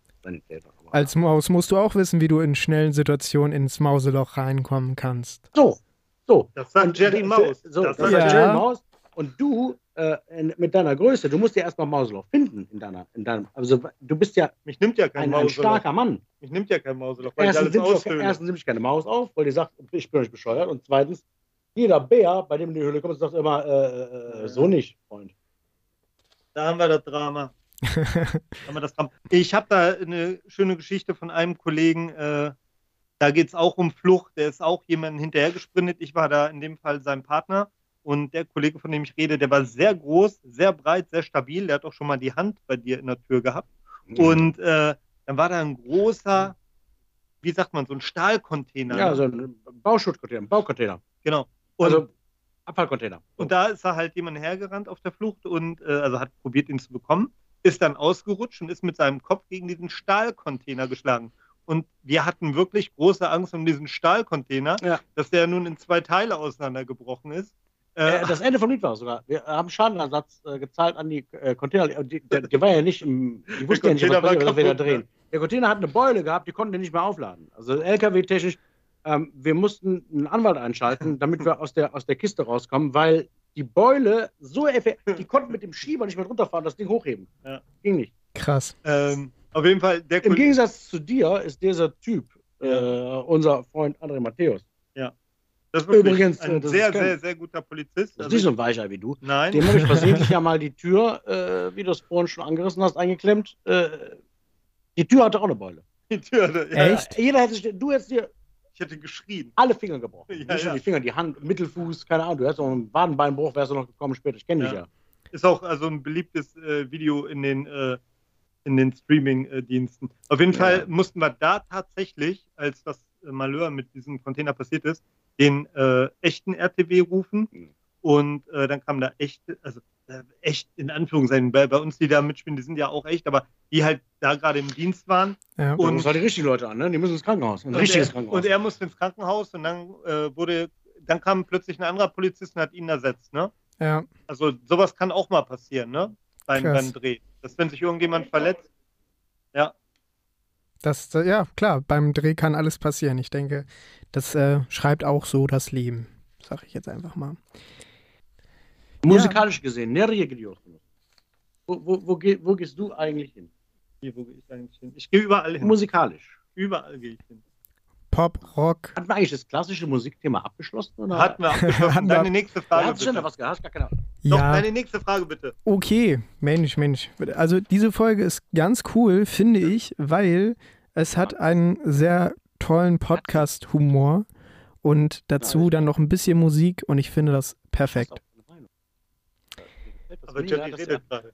[SPEAKER 1] Als Maus musst du auch wissen, wie du in schnellen Situationen ins Mauseloch reinkommen kannst.
[SPEAKER 2] So, so.
[SPEAKER 3] Das sagt Jerry Maus.
[SPEAKER 2] So,
[SPEAKER 3] Das
[SPEAKER 2] das,
[SPEAKER 3] sagt
[SPEAKER 2] sagt
[SPEAKER 1] Ja.
[SPEAKER 2] Jerry Maus. Und du äh, in, mit deiner Größe, du musst ja erstmal Mauseloch finden in deiner, in deinem, also du bist ja
[SPEAKER 3] Mich nimmt ja kein
[SPEAKER 2] ein, ein starker Mann.
[SPEAKER 3] Mich nimmt ja kein Mauseloch, weil ich
[SPEAKER 2] Erstens
[SPEAKER 3] alles
[SPEAKER 2] nimmt, auch,
[SPEAKER 3] aushöhle.
[SPEAKER 2] erstens nimmt ich keine Maus auf, weil die sagt, ich bin nicht bescheuert. Und zweitens, jeder Bär, bei dem in die Höhle kommt, sagt immer, äh, äh, so nicht, Freund.
[SPEAKER 3] Da haben wir das Drama. Ich habe da eine schöne Geschichte von einem Kollegen. Äh, da geht es auch um Flucht. Der ist auch jemandem hinterhergesprintet. Ich war da in dem Fall sein Partner. Und der Kollege, von dem ich rede, der war sehr groß, sehr breit, sehr stabil. Der hat auch schon mal die Hand bei dir in der Tür gehabt. Und äh, dann war da ein großer, wie sagt man, so ein Stahlcontainer.
[SPEAKER 2] ja,
[SPEAKER 3] ne?
[SPEAKER 2] so ein Bauschuttcontainer, ein Baucontainer.
[SPEAKER 3] genau. Und
[SPEAKER 2] Also Abfallcontainer.
[SPEAKER 3] Und da ist er halt jemand hergerannt auf der Flucht und äh, also hat probiert, ihn zu bekommen, ist dann ausgerutscht und ist mit seinem Kopf gegen diesen Stahlcontainer geschlagen. Und wir hatten wirklich große Angst um diesen Stahlcontainer,
[SPEAKER 2] Ja.
[SPEAKER 3] dass der nun in zwei Teile auseinandergebrochen ist. Äh,
[SPEAKER 2] Äh, das Ende vom Lied war sogar. Wir haben Schadenersatz äh, gezahlt an die äh, Container. Die, der, der war ja nicht im. Die wussten ja nicht, was passiert, was wir da drehen. Der Container hat eine Beule gehabt, die konnten den nicht mehr aufladen. Also LKW-technisch. Ähm, wir mussten einen Anwalt einschalten, damit wir aus der, aus der Kiste rauskommen, weil die Beule so effektiv. Die konnten mit dem Schieber nicht mehr runterfahren, das Ding hochheben.
[SPEAKER 3] Ja.
[SPEAKER 2] Ging nicht.
[SPEAKER 1] Krass.
[SPEAKER 3] ähm, auf jeden Fall, der
[SPEAKER 2] Im Gegensatz zu dir ist dieser Typ, äh, unser Freund André Matthäus,
[SPEAKER 3] das ist
[SPEAKER 2] übrigens, äh,
[SPEAKER 3] ein
[SPEAKER 2] das
[SPEAKER 3] sehr, sehr, sehr guter Polizist.
[SPEAKER 2] das ist
[SPEAKER 3] Also,
[SPEAKER 2] nicht so ein Weicher wie du.
[SPEAKER 3] nein,
[SPEAKER 2] Dem habe ich versehentlich ja mal die Tür, äh, wie du es vorhin schon angerissen hast, eingeklemmt. Äh, die Tür hatte auch eine Beule.
[SPEAKER 3] die Tür, ja,
[SPEAKER 1] Echt?
[SPEAKER 2] Jeder hätte sich, du hättest dir
[SPEAKER 3] ich hätte geschrien.
[SPEAKER 2] alle Finger gebrochen.
[SPEAKER 3] Ja,
[SPEAKER 2] Nicht
[SPEAKER 3] ja.
[SPEAKER 2] die Finger, die Hand, Mittelfuß, keine Ahnung. Du hättest noch einen Wadenbeinbruch, wärst du noch gekommen später. Ich kenne dich
[SPEAKER 3] Ja.
[SPEAKER 2] ja.
[SPEAKER 3] Ist auch also ein beliebtes äh, Video in den, äh, in den Streaming-Diensten. Auf jeden
[SPEAKER 2] Ja.
[SPEAKER 3] Fall mussten wir da tatsächlich, als das Malheur mit diesem Container passiert ist, den äh, echten RTW rufen.
[SPEAKER 2] Mhm.
[SPEAKER 3] Und äh, dann kam da echt, also echt in Anführungszeichen, bei, bei uns, die da mitspielen, die sind ja auch echt, aber die halt da gerade im Dienst waren.
[SPEAKER 1] Ja.
[SPEAKER 2] Und du halt die richtigen Leute an, ne? Die müssen ins Krankenhaus. Ein
[SPEAKER 3] Und
[SPEAKER 2] richtiges
[SPEAKER 3] er,
[SPEAKER 2] Krankenhaus.
[SPEAKER 3] Und er musste ins Krankenhaus und dann äh, wurde, dann kam plötzlich ein anderer Polizist und hat ihn ersetzt, ne?
[SPEAKER 1] ja.
[SPEAKER 3] Also sowas kann auch mal passieren, ne? Beim, beim Dreh. Dass wenn sich irgendjemand verletzt, ja,
[SPEAKER 1] Das, äh, ja, klar, beim Dreh kann alles passieren. Ich denke, das äh, schreibt auch so das Leben. Sag ich jetzt einfach mal.
[SPEAKER 2] Musikalisch gesehen, Nerje Gidios. Wo, wo, wo, geh, wo gehst du eigentlich hin?
[SPEAKER 3] Wie, wo gehe ich eigentlich hin? Ich gehe überall hin.
[SPEAKER 2] Musikalisch.
[SPEAKER 3] Überall gehe ich hin.
[SPEAKER 1] Pop, Rock.
[SPEAKER 2] Hatten wir eigentlich das klassische Musikthema abgeschlossen? Oder?
[SPEAKER 3] Hatten wir abgeschlossen. Deine nächste
[SPEAKER 2] Ja,
[SPEAKER 3] Frage
[SPEAKER 2] hast du schon
[SPEAKER 3] bitte.
[SPEAKER 2] was gehabt? Gar keine Ahnung.
[SPEAKER 3] Doch,
[SPEAKER 1] Ja,
[SPEAKER 3] deine nächste Frage bitte.
[SPEAKER 1] okay. Mensch, Mensch. Also diese Folge ist ganz cool, finde ich, weil es hat einen sehr tollen Podcast-Humor und dazu
[SPEAKER 2] Ja.
[SPEAKER 1] dann noch ein bisschen Musik und ich finde das perfekt.
[SPEAKER 2] Hast du auch eine Meinung? Das
[SPEAKER 3] Aber
[SPEAKER 2] Mega,
[SPEAKER 3] Jerry
[SPEAKER 2] das
[SPEAKER 3] redet gerade.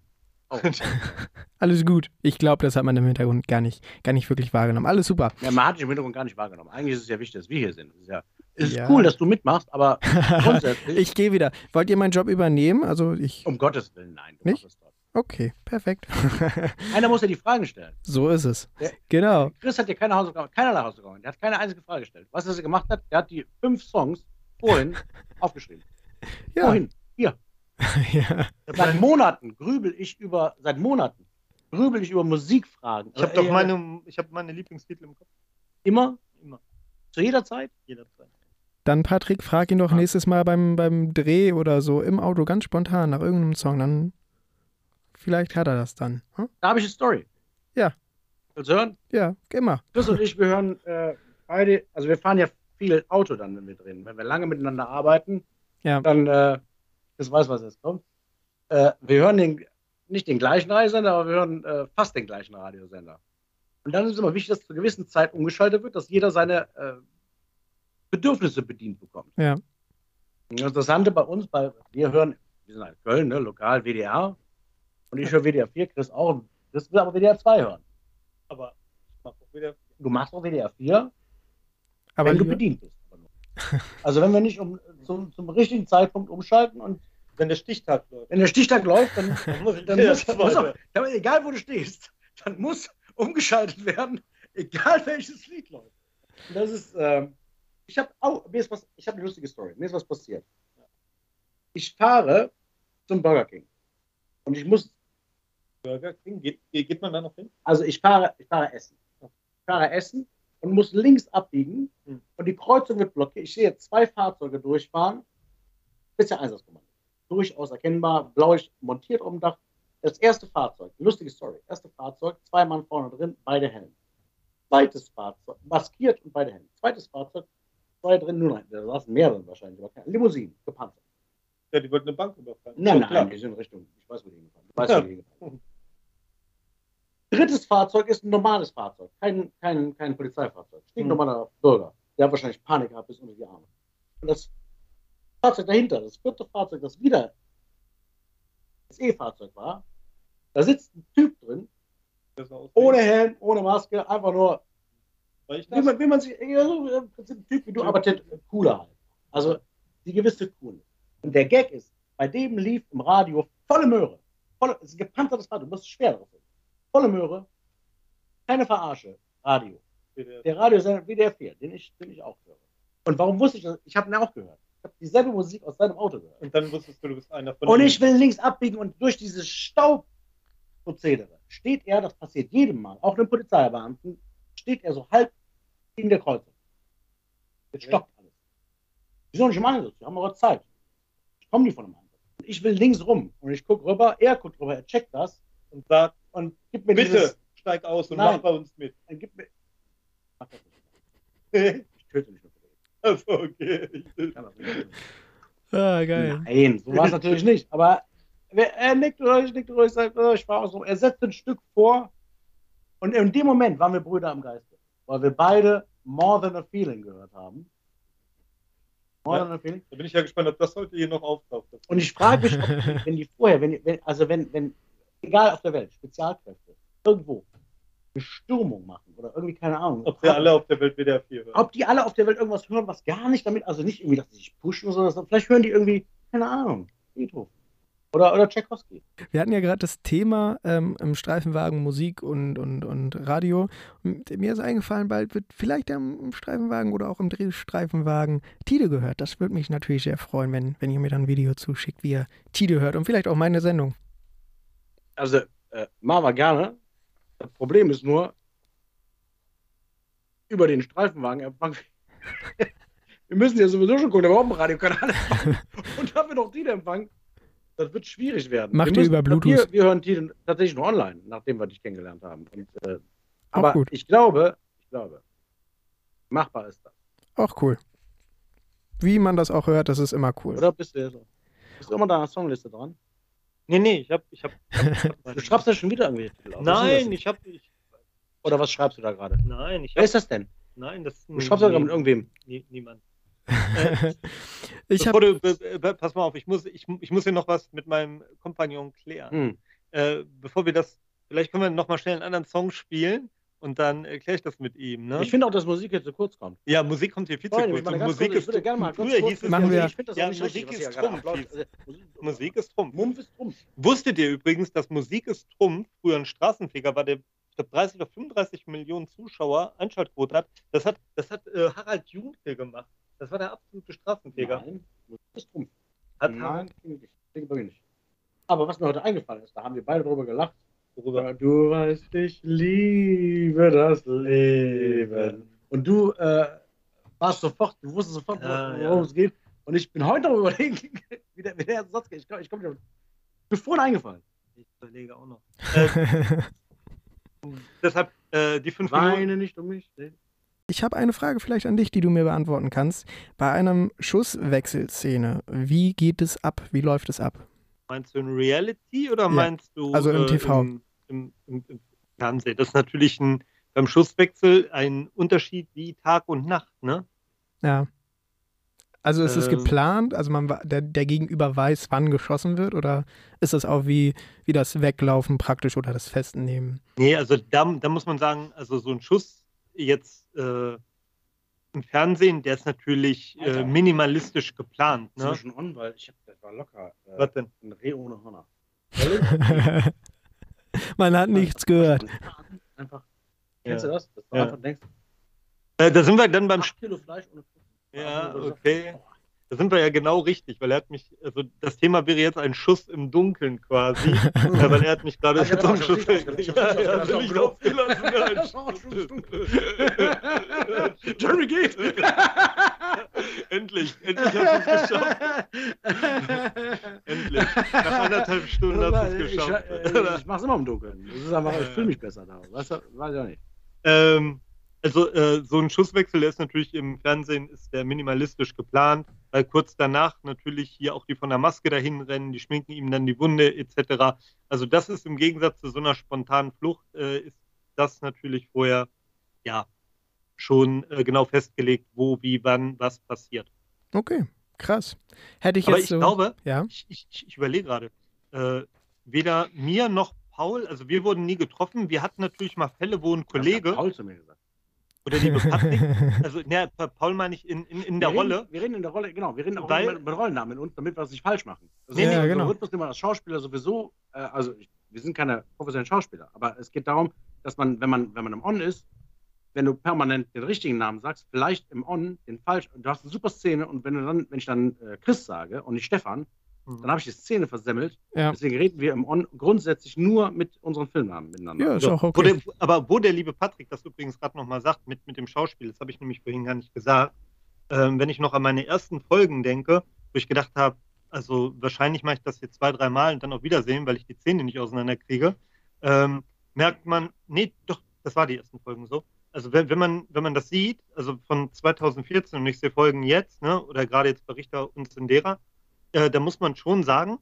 [SPEAKER 2] Oh.
[SPEAKER 1] Alles gut. Ich glaube, das hat man im Hintergrund gar nicht, gar nicht wirklich wahrgenommen. Alles super.
[SPEAKER 2] Ja, man hat dich im Hintergrund gar nicht wahrgenommen. Eigentlich ist es ja wichtig, dass wir hier sind. Es ist, ja, es ist
[SPEAKER 1] Ja.
[SPEAKER 2] cool, dass du mitmachst, aber grundsätzlich,
[SPEAKER 1] Ich gehe wieder. Wollt ihr meinen Job übernehmen? Also ich.
[SPEAKER 2] um Gottes Willen, nein. Du
[SPEAKER 1] Nicht?
[SPEAKER 2] machst es dort.
[SPEAKER 1] Okay, perfekt.
[SPEAKER 2] Einer muss ja die Fragen stellen.
[SPEAKER 1] so ist es.
[SPEAKER 2] Ja.
[SPEAKER 1] Genau.
[SPEAKER 2] Chris hat dir keine Hausaufgaben, keinerlei Hausaufgaben. Der hat keine einzige Frage gestellt. Was er gemacht hat? Der hat die fünf Songs vorhin aufgeschrieben.
[SPEAKER 1] Ja.
[SPEAKER 2] Vorhin.
[SPEAKER 1] ja.
[SPEAKER 2] Seit Monaten grübel ich über, seit Monaten grübel ich über Musikfragen.
[SPEAKER 3] Ich habe
[SPEAKER 2] Also,
[SPEAKER 3] doch meine, ich habe meine Lieblingstitel im Kopf.
[SPEAKER 2] Immer?
[SPEAKER 3] Immer.
[SPEAKER 2] Zu jeder Zeit?
[SPEAKER 3] Jederzeit.
[SPEAKER 1] Dann, Patrick, frag ihn doch
[SPEAKER 2] Ja.
[SPEAKER 1] nächstes Mal beim, beim Dreh oder so im Auto ganz spontan nach irgendeinem Song. Dann vielleicht hat er das dann. Hm?
[SPEAKER 2] Da habe ich eine Story.
[SPEAKER 1] Ja.
[SPEAKER 2] Willst du hören?
[SPEAKER 1] Ja, geh mal.
[SPEAKER 2] Chris und ich, wir hören äh, beide, also wir fahren ja viel Auto dann, wenn wir drehen. Wenn wir lange miteinander arbeiten,
[SPEAKER 1] Ja.
[SPEAKER 2] dann, äh, Chris weiß, was jetzt kommt. Äh, wir hören den, nicht den gleichen Radiosender, aber wir hören äh, fast den gleichen Radiosender. Und dann ist es immer wichtig, dass zu gewissen Zeit umgeschaltet wird, dass jeder seine äh, Bedürfnisse bedient bekommt.
[SPEAKER 1] Ja.
[SPEAKER 2] Das Interessante bei uns, bei, wir hören, wir sind in Köln, ne, lokal WDR, und ich höre WDR 4, Chris auch. Chris will aber WDR 2 hören.
[SPEAKER 3] Aber ich mach auch wieder.
[SPEAKER 2] Du machst auch WDR 4,
[SPEAKER 1] Aber
[SPEAKER 2] wenn du bedient bist. Also wenn wir nicht um, zum, zum richtigen Zeitpunkt umschalten und
[SPEAKER 3] Wenn der Stichtag läuft,
[SPEAKER 2] wenn der Stichtag läuft, dann,
[SPEAKER 3] dann wieder
[SPEAKER 2] muss, muss auch, dann, egal wo du stehst, dann muss umgeschaltet werden, egal welches Lied läuft. Und das ist, ähm, ich habe auch, mir ist was, ich habe eine lustige Story. Mir ist was passiert. Ich fahre zum Burger King und ich muss
[SPEAKER 3] Burger King. Geht, geht geht man da noch hin?
[SPEAKER 2] Also ich fahre, ich fahre Essen. Ich fahre Essen und muss links abbiegen
[SPEAKER 3] Hm.
[SPEAKER 2] und die Kreuzung wird blockiert. Ich sehe zwei Fahrzeuge durchfahren. Bisher Einsatzkommando. Durchaus erkennbar, blauig montiert auf dem Dach. Das erste Fahrzeug, lustige Story. Erste Fahrzeug, zwei Mann vorne drin, beide Helm. Zweites Fahrzeug, maskiert und beide Helm. Zweites Fahrzeug, zwei drin, nur nein, da saßen mehr drin wahrscheinlich, aber keine. Limousinen, gepanzert.
[SPEAKER 3] Ja, die wollten eine Bank überfallen.
[SPEAKER 2] Nein, nein, die sind in Richtung, ich weiß, wo die hingefahren sind. Ich weiß, wo die hingefahren sind. Drittes Fahrzeug ist ein normales Fahrzeug, kein, kein, kein Polizeifahrzeug. Steht
[SPEAKER 3] Hm.
[SPEAKER 2] normaler Bürger. Der hat wahrscheinlich Panik gehabt bis unter die Arme. Und das Fahrzeug dahinter, das vierte Fahrzeug, das wieder das E-Fahrzeug war, da sitzt ein Typ drin, ohne Helm, ohne Maske, einfach nur, wie man, wie man sich, ja, so im Prinzip ein Typ wie du, aber der- cooler halt. Also die gewisse Coolness. Und der Gag ist, bei dem lief im Radio volle Möhre. Volle, es ist ein gepanzertes Radio, du musst schwer drauf sein. Volle Möhre, keine Verarsche, Radio. Der Radiosender WDR 4, den ich, den ich auch höre. Und warum wusste ich das? Ich habe ihn auch gehört. Ich habe dieselbe Musik aus seinem Auto gehört.
[SPEAKER 3] Und dann wusstest du, du bist einer von
[SPEAKER 2] Und ich will links abbiegen und durch dieses Staubprozedere steht er, das passiert jedem Mal, auch einem Polizeibeamten, steht er so halb in der Kreuzung. Jetzt stoppt alles. Noch nicht im Einsatz, die haben aber Zeit. Ich komme nicht von einem Einsatz. Ich will links rum und ich gucke rüber, er guckt rüber, er checkt das
[SPEAKER 3] und sagt,
[SPEAKER 2] und gibt mir
[SPEAKER 3] bitte,
[SPEAKER 2] dieses,
[SPEAKER 3] steig aus und
[SPEAKER 2] Nein.
[SPEAKER 3] mach bei uns mit.
[SPEAKER 2] er gibt mir, Mach das nicht. ich töte nicht mehr.
[SPEAKER 3] Also, okay.
[SPEAKER 2] Ich kann das nicht.
[SPEAKER 1] ah, geil.
[SPEAKER 2] Nein, so war es natürlich nicht. Aber wer- er nickt ruhig, nickt ruhig, sagt, oh, ich fahre so. Er setzt ein Stück vor und in dem Moment waren wir Brüder am Geiste, weil wir beide More Than a Feeling gehört haben. More
[SPEAKER 3] Ja.
[SPEAKER 2] Than a Feeling.
[SPEAKER 3] Da bin ich ja gespannt, ob das heute hier noch auftaucht.
[SPEAKER 2] Und ich frage mich, ob, wenn die vorher, wenn, die- wenn, also wenn, wenn, egal auf der Welt, Spezialkräfte, irgendwo eine Stürmung machen oder irgendwie, keine Ahnung,
[SPEAKER 3] Ob sie alle auf der Welt WDR 4 hören.
[SPEAKER 2] ob die alle auf der Welt irgendwas hören, was gar nicht damit, also nicht irgendwie, dass sie sich pushen, sondern vielleicht hören die irgendwie, keine Ahnung, Beethoven. Oder, oder Tchaikovsky.
[SPEAKER 1] Wir hatten ja gerade das Thema ähm, im Streifenwagen Musik und, und, und Radio. Und mir ist eingefallen, bald wird vielleicht im, im Streifenwagen oder auch im Drehstreifenwagen Tide gehört. Das würde mich natürlich sehr freuen, wenn, wenn ihr mir dann ein Video zuschickt, wie ihr Tide hört und vielleicht auch meine Sendung.
[SPEAKER 2] Also, äh, machen wir gerne. Das Problem ist nur, über den Streifenwagen empfangen wir. wir müssen ja sowieso schon gucken, wir haben einen Radiokanal empfangen. Und dafür noch die empfangen. Das wird schwierig werden.
[SPEAKER 1] Macht
[SPEAKER 2] wir
[SPEAKER 1] ihr über Bluetooth?
[SPEAKER 2] Wir, wir hören die tatsächlich nur online, nachdem wir dich kennengelernt haben. Und, äh,
[SPEAKER 1] Auch
[SPEAKER 2] aber
[SPEAKER 1] gut.
[SPEAKER 2] ich glaube, ich glaube, machbar ist das.
[SPEAKER 1] Auch cool. Wie man das auch hört, das ist immer cool.
[SPEAKER 2] Oder bist du ja so? Bist du immer da an der Songliste dran?
[SPEAKER 3] Nee, nee, ich hab. Ich hab, ich hab
[SPEAKER 2] Du schreibst ja schon wieder ist
[SPEAKER 3] Nein, ich hab. Ich,
[SPEAKER 2] Oder was schreibst du da gerade?
[SPEAKER 3] nein, ich
[SPEAKER 2] Wer
[SPEAKER 3] hab.
[SPEAKER 2] ist das denn?
[SPEAKER 3] Nein, das
[SPEAKER 2] Du schreibst ja gerade mit irgendwem.
[SPEAKER 3] Nie, niemand. Äh,
[SPEAKER 1] ich habe
[SPEAKER 3] du, pass mal auf, ich muss, ich, ich muss hier noch was mit meinem Kompagnon klären.
[SPEAKER 2] Hm.
[SPEAKER 3] Äh, bevor wir das, vielleicht können wir noch mal schnell einen anderen Song spielen und dann erkläre ich das mit ihm. Ne?
[SPEAKER 2] Ich finde auch, dass Musik jetzt zu kurz kommt.
[SPEAKER 3] ja, Musik kommt hier viel zu
[SPEAKER 2] Freunde,
[SPEAKER 3] kurz.
[SPEAKER 2] ich meine,
[SPEAKER 3] Musik
[SPEAKER 2] kurz, ich
[SPEAKER 3] ist
[SPEAKER 2] würde gerne mal ganz
[SPEAKER 3] früher
[SPEAKER 2] kurz-
[SPEAKER 3] hieß es
[SPEAKER 1] Machen
[SPEAKER 3] ja,
[SPEAKER 1] wir-
[SPEAKER 2] Ich finde das
[SPEAKER 3] ja,
[SPEAKER 2] nicht
[SPEAKER 3] Musik
[SPEAKER 2] richtig,
[SPEAKER 3] ist Trumpf.
[SPEAKER 2] Also, Musik-
[SPEAKER 3] ist Trumpf.
[SPEAKER 2] Mumpf ist Trumpf.
[SPEAKER 3] Wusstet ihr übrigens, dass Musik ist Trumpf früher ein Straßenfeger war, der ich glaube 30 oder 35 Millionen Zuschauer Einschaltquote hat? Das hat, das hat äh, Harald Junke gemacht. Das war der absolute Straßenfeger.
[SPEAKER 2] Nein, Musik ist Trumpf.
[SPEAKER 3] Hat
[SPEAKER 2] Nein, ich ich wirklich nicht. Aber was mir heute eingefallen ist, da haben wir beide drüber gelacht.
[SPEAKER 3] Worüber?
[SPEAKER 2] Du weißt, ich liebe das Leben. Und du äh, warst sofort, du wusstest sofort,
[SPEAKER 3] Ja,
[SPEAKER 2] worum
[SPEAKER 3] ja.
[SPEAKER 2] es geht. Und ich bin heute darüber überlegen, wie der, wie der Satz geht. Ich, komm- ich komme mir vorhin eingefallen.
[SPEAKER 3] Ich überlege auch noch. Äh, deshalb äh, die fünf Minuten.
[SPEAKER 2] Weine nicht um mich.
[SPEAKER 1] Ich habe eine Frage vielleicht an dich, die du mir beantworten kannst. Bei einem Schusswechselszene, wie geht es ab? Wie läuft es ab?
[SPEAKER 3] Meinst du in Reality oder meinst du
[SPEAKER 1] also im
[SPEAKER 3] äh,
[SPEAKER 1] TV.
[SPEAKER 3] Im, im, im, im Fernsehen? Das ist natürlich ein, beim Schusswechsel ein Unterschied wie Tag und Nacht, ne?
[SPEAKER 1] Ja. Also ist es ähm, geplant? Also man der, der Gegenüber weiß, wann geschossen wird? Oder ist das auch wie, wie das Weglaufen praktisch oder das Festnehmen?
[SPEAKER 3] Nee, also da, da muss man sagen, also so ein Schuss jetzt äh, im Fernsehen, der ist natürlich äh, minimalistisch geplant. Ne?
[SPEAKER 2] Zwischen on, weil ich hab, das war locker.
[SPEAKER 3] Äh, Was denn?
[SPEAKER 2] Ein Reh ohne Hörner.
[SPEAKER 1] man hat nichts gehört.
[SPEAKER 2] Einfach. Kennst ja. du das? Dass du ja. einfach denkst.
[SPEAKER 3] Äh, da sind wir dann beim.
[SPEAKER 2] 8 Kilo Fleisch ohne
[SPEAKER 3] ja, okay. Da sind wir ja genau richtig, weil er hat mich, also das Thema wäre jetzt ein Schuss im Dunkeln quasi, ja, weil er hat mich gerade
[SPEAKER 2] so einen Schuss Jeremy geht!
[SPEAKER 3] endlich, endlich hast du es geschafft. endlich. Nach anderthalb Stunden hast du es geschafft.
[SPEAKER 2] Ich, ich, ich mach's immer im Dunkeln. Das ist einfach, ich fühle mich besser da. Weißt du, weiß ich auch nicht.
[SPEAKER 3] Ähm, also äh, so ein Schusswechsel der ist natürlich im Fernsehen ist der minimalistisch geplant, weil kurz danach natürlich hier auch die von der Maske dahin rennen, die schminken ihm dann die Wunde etc. Also das ist im Gegensatz zu so einer spontanen Flucht äh, ist das natürlich vorher ja schon äh, genau festgelegt, wo, wie, wann, was passiert.
[SPEAKER 1] Okay, krass. Hätte ich
[SPEAKER 3] Aber
[SPEAKER 1] jetzt
[SPEAKER 3] ich
[SPEAKER 1] so,
[SPEAKER 3] glaube,
[SPEAKER 1] ja?
[SPEAKER 3] ich, ich, ich überlege gerade, äh, weder mir noch Paul, also wir wurden nie getroffen. Wir hatten natürlich mal Fälle, wo ein Kollege.
[SPEAKER 2] Paul zu mir gesagt.
[SPEAKER 3] Oder liebe Patrick. also, ne, Paul meine ich in, in, in der
[SPEAKER 2] wir
[SPEAKER 3] Rolle.
[SPEAKER 2] Reden, wir reden in der Rolle, genau. Wir reden auch
[SPEAKER 3] Weil,
[SPEAKER 2] mit, mit Rollennamen und damit wir es nicht falsch machen.
[SPEAKER 1] Also nee, nee, genau.
[SPEAKER 2] Rhythmus, den man als Schauspieler sowieso, äh, also ich, wir sind keine professionellen Schauspieler, aber es geht darum, dass man, wenn man, wenn man im On ist, wenn du permanent den richtigen Namen sagst, vielleicht im On den falsch, du hast eine super Szene und wenn du dann, wenn ich dann äh, Chris sage und nicht Stefan. Dann habe ich die Szene versemmelt. Ja. Deswegen reden wir im On grundsätzlich nur mit unseren Filmnamen miteinander.
[SPEAKER 1] Ja, ist auch okay.
[SPEAKER 3] Wo der, aber wo der liebe Patrick das übrigens gerade nochmal sagt, mit, mit dem Schauspiel, das habe ich nämlich vorhin gar nicht gesagt, ähm, wenn ich noch an meine ersten Folgen denke, wo ich gedacht habe, also wahrscheinlich mache ich das jetzt zwei, drei Mal und dann auch wiedersehen, weil ich die Szene nicht auseinanderkriege, ähm, merkt man, nee, doch, das war die ersten Folgen so. Also wenn, wenn, man, wenn man das sieht, also von 2014 und ich sehe Folgen jetzt, ne, oder gerade jetzt bei Richter und Sindera, äh, da muss man schon sagen,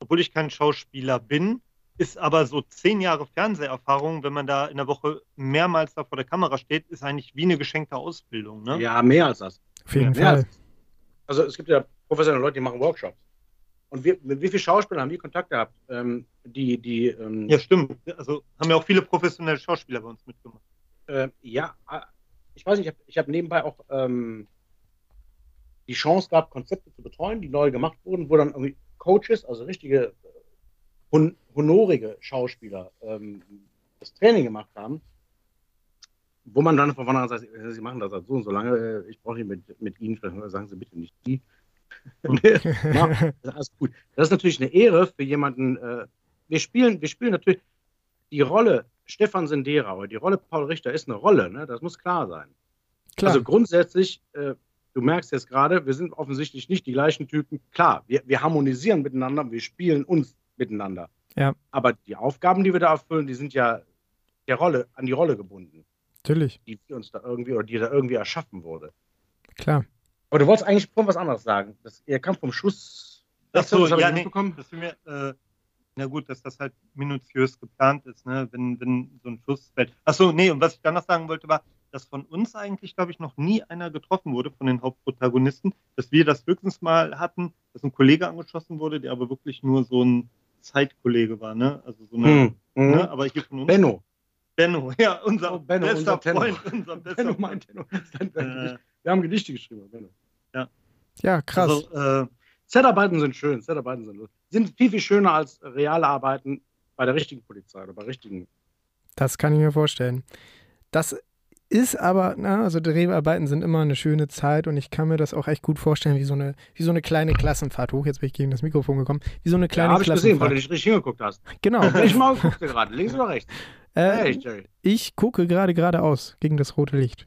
[SPEAKER 3] obwohl ich kein Schauspieler bin, ist aber so zehn Jahre Fernseherfahrung, wenn man da in der Woche mehrmals da vor der Kamera steht, ist eigentlich wie eine geschenkte Ausbildung. Ne?
[SPEAKER 2] Ja, mehr als das.
[SPEAKER 1] Auf jeden ja, Fall.
[SPEAKER 2] Also es gibt ja professionelle Leute, die machen Workshops. Und wir, mit wie vielen Schauspielern haben wir Kontakt gehabt? Ähm, die, die, ähm,
[SPEAKER 3] ja, stimmt. Also haben ja auch viele professionelle Schauspieler bei uns mitgemacht.
[SPEAKER 2] Äh, ja, äh, ich weiß nicht, ich habe hab nebenbei auch ähm, die Chance gab, Konzepte zu betreuen, die neu gemacht wurden, wo dann irgendwie Coaches, also richtige äh, hon honorige Schauspieler, ähm, das Training gemacht haben, wo man dann von vornherein sagt, sie machen das halt so und so lange, äh, ich brauche nicht mit, mit Ihnen sprechen, sagen Sie bitte nicht die. das ist. Das ist natürlich eine Ehre für jemanden. Äh, wir spielen, wir spielen natürlich die Rolle Stefan Sendera oder die Rolle Paul Richter ist eine Rolle, ne? das muss klar sein. Klar. Also grundsätzlich äh, du merkst jetzt gerade, wir sind offensichtlich nicht die gleichen Typen. Klar, wir, wir harmonisieren miteinander, wir spielen uns miteinander.
[SPEAKER 1] Ja.
[SPEAKER 2] Aber die Aufgaben, die wir da erfüllen, die sind ja der Rolle, an die Rolle gebunden.
[SPEAKER 1] Natürlich.
[SPEAKER 2] Die uns da irgendwie oder die da irgendwie erschaffen wurde.
[SPEAKER 1] Klar.
[SPEAKER 2] Aber du wolltest eigentlich vorhin was anderes sagen. Das, ihr kam vom Schuss.
[SPEAKER 3] Das, so, das ja, nee, das mir, äh, na gut, dass das halt minutiös geplant ist, ne? wenn, wenn so ein Schuss fällt. Achso, nee, und was ich dann noch sagen wollte, war, dass von uns eigentlich, glaube ich, noch nie einer getroffen wurde von den Hauptprotagonisten, dass wir das höchstens mal hatten, dass ein Kollege angeschossen wurde, der aber wirklich nur so ein Zeitkollege war, ne? Also so eine,
[SPEAKER 2] hm,
[SPEAKER 3] ne? aber hier von uns.
[SPEAKER 2] Benno.
[SPEAKER 3] Benno, ja, unser
[SPEAKER 2] oh, Benno,
[SPEAKER 3] bester
[SPEAKER 2] unser
[SPEAKER 3] Freund, unser
[SPEAKER 2] bester Benno meint Benno. Äh, wir haben Gedichte geschrieben, Benno.
[SPEAKER 3] Ja.
[SPEAKER 1] Ja, krass. Also,
[SPEAKER 2] äh, Setarbeiten sind schön, Setarbeiten sind, sind viel, viel schöner als reale Arbeiten bei der richtigen Polizei oder bei richtigen.
[SPEAKER 1] Das kann ich mir vorstellen. Das ist aber, na, also Dreharbeiten sind immer eine schöne Zeit und ich kann mir das auch echt gut vorstellen, wie so eine, wie so eine kleine Klassenfahrt. Hoch, jetzt bin ich gegen das Mikrofon gekommen. Wie so eine kleine ja, hab
[SPEAKER 2] Klassenfahrt. Ich gesehen, weil du nicht richtig hingeguckt hast.
[SPEAKER 1] Genau.
[SPEAKER 2] Welches Mal guckst du gerade? Links oder rechts?
[SPEAKER 1] Äh, echt, ich gucke gerade geradeaus gegen das rote Licht.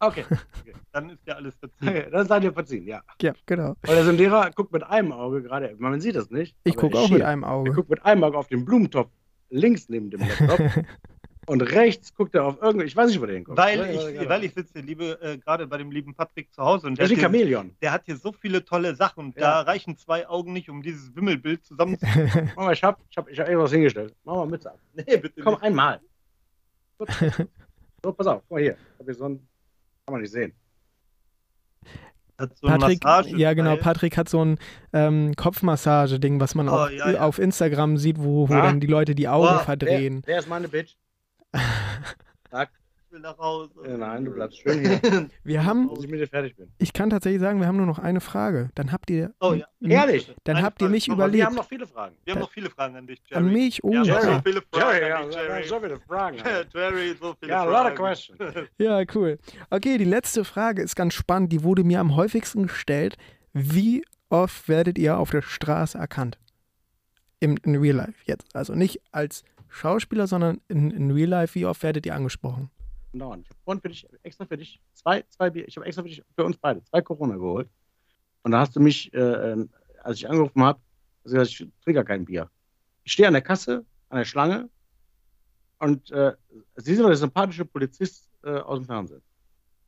[SPEAKER 2] Okay. okay.
[SPEAKER 3] Dann ist ja alles verziehen.
[SPEAKER 2] Okay, dann seid ihr verziehen, ja.
[SPEAKER 1] Ja, genau.
[SPEAKER 2] Weil der Sendera guckt mit einem Auge gerade, man sieht das nicht.
[SPEAKER 1] Ich gucke auch mit einem Auge.
[SPEAKER 2] Er guckt mit einem Auge auf den Blumentopf links neben dem Laptop Und rechts guckt er auf irgendwie, ich weiß nicht, wo der hinkommt.
[SPEAKER 3] Weil ich, weil ich sitze, liebe, äh, gerade bei dem lieben Patrick zu Hause. Und
[SPEAKER 2] der, der ist ein Chamäleon.
[SPEAKER 3] Der hat hier so viele tolle Sachen. Ja. Da reichen zwei Augen nicht, um dieses Wimmelbild zusammen zu
[SPEAKER 2] Mach mal, ich habe ich hab, ich hab irgendwas hingestellt. Mach mal mit ab. Nee, bitte Komm, nicht. einmal. so, pass auf, guck mal hier. Hab hier so ein, kann man nicht sehen.
[SPEAKER 3] So
[SPEAKER 1] Patrick, ja genau, Patrick hat so ein ähm, Kopfmassage-Ding, was man oh, auch ja, ja. auf Instagram sieht, wo, wo ah. dann die Leute die Augen oh, verdrehen.
[SPEAKER 2] Wer, wer, ist meine Bitch?
[SPEAKER 3] Sag. Ich will nach Hause.
[SPEAKER 2] Ja, nein, du bleibst schön hier.
[SPEAKER 1] wir haben,
[SPEAKER 2] Bis ich mit dir fertig bin.
[SPEAKER 1] Ich kann tatsächlich sagen, wir haben nur noch eine Frage. Dann habt ihr.
[SPEAKER 2] Oh ja. Ehrlich?
[SPEAKER 1] Dann eine habt Frage. ihr mich überlegt. Wir
[SPEAKER 2] haben noch viele Fragen.
[SPEAKER 3] Wir haben noch viele Fragen an dich,
[SPEAKER 1] Jerry. An mich? Oh,
[SPEAKER 2] ja.
[SPEAKER 3] Jerry, so viele Fragen
[SPEAKER 2] Jerry, an dich, Jerry. so viele Fragen.
[SPEAKER 3] Jerry, so viele
[SPEAKER 2] ja,
[SPEAKER 3] Fragen.
[SPEAKER 2] Ja, a lot of questions.
[SPEAKER 1] ja, cool. Okay, die letzte Frage ist ganz spannend. Die wurde mir am häufigsten gestellt. Wie oft werdet ihr auf der Straße erkannt? Im, in Real Life jetzt. Also nicht als Schauspieler, sondern in, in Real Life. Wie oft werdet ihr angesprochen?
[SPEAKER 2] Genau. Ich habe für dich, extra für dich zwei, zwei Bier, ich habe extra für dich, für uns beide, zwei Corona geholt. Und da hast du mich, äh, ähm, als ich angerufen habe, also ich trinke kein Bier. Ich stehe an der Kasse, an der Schlange und äh, Sie sind doch der sympathische Polizist äh, aus dem Fernsehen.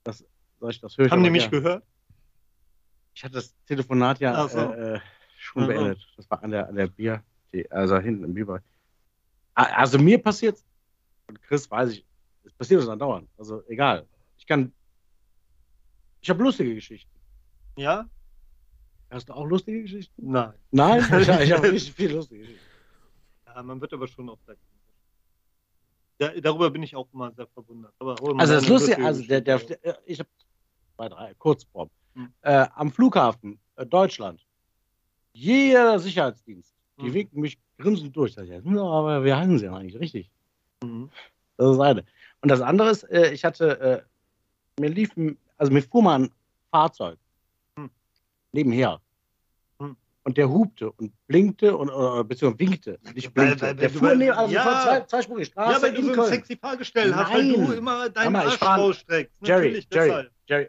[SPEAKER 2] Das, ich, das höre ich
[SPEAKER 3] Haben die mich gehört?
[SPEAKER 2] Ich hatte das Telefonat ja so. äh, schon also. beendet. Das war an der, an der Bier, also hinten im Bierbereich. Also mir passiert und Chris weiß ich, es passiert uns dann dauernd. Also egal. Ich kann. Ich habe lustige Geschichten.
[SPEAKER 3] Ja?
[SPEAKER 2] Hast du auch lustige Geschichten?
[SPEAKER 3] Nein.
[SPEAKER 2] Nein? Ich, ich habe richtig viel lustige Geschichten.
[SPEAKER 3] Ja, man wird aber schon auf ja, darüber bin ich auch immer sehr verwundert.
[SPEAKER 2] also das Lustige, also der, der, der ich habe zwei, drei, Kurzform. Hm. Äh, am Flughafen äh, Deutschland, jeder Sicherheitsdienst, die hm. winken mich grinsend durch. Ich, ja, aber wir halten sie eigentlich richtig. Mhm. Das ist eine. Und das andere ist, äh, ich hatte, äh, mir lief, also mir fuhr mal ein Fahrzeug hm. nebenher. Hm. Und der hupte und blinkte und oder, beziehungsweise winkte. Nicht blinkte. Weil, weil, der fuhr neben, also ja. zwei, zweispurige Straße. Ja,
[SPEAKER 3] weil du so ein sexy Fahrgestell hast, weil du immer deinen
[SPEAKER 2] mal, Arsch rausstreckst. Jerry, Jerry, Jerry,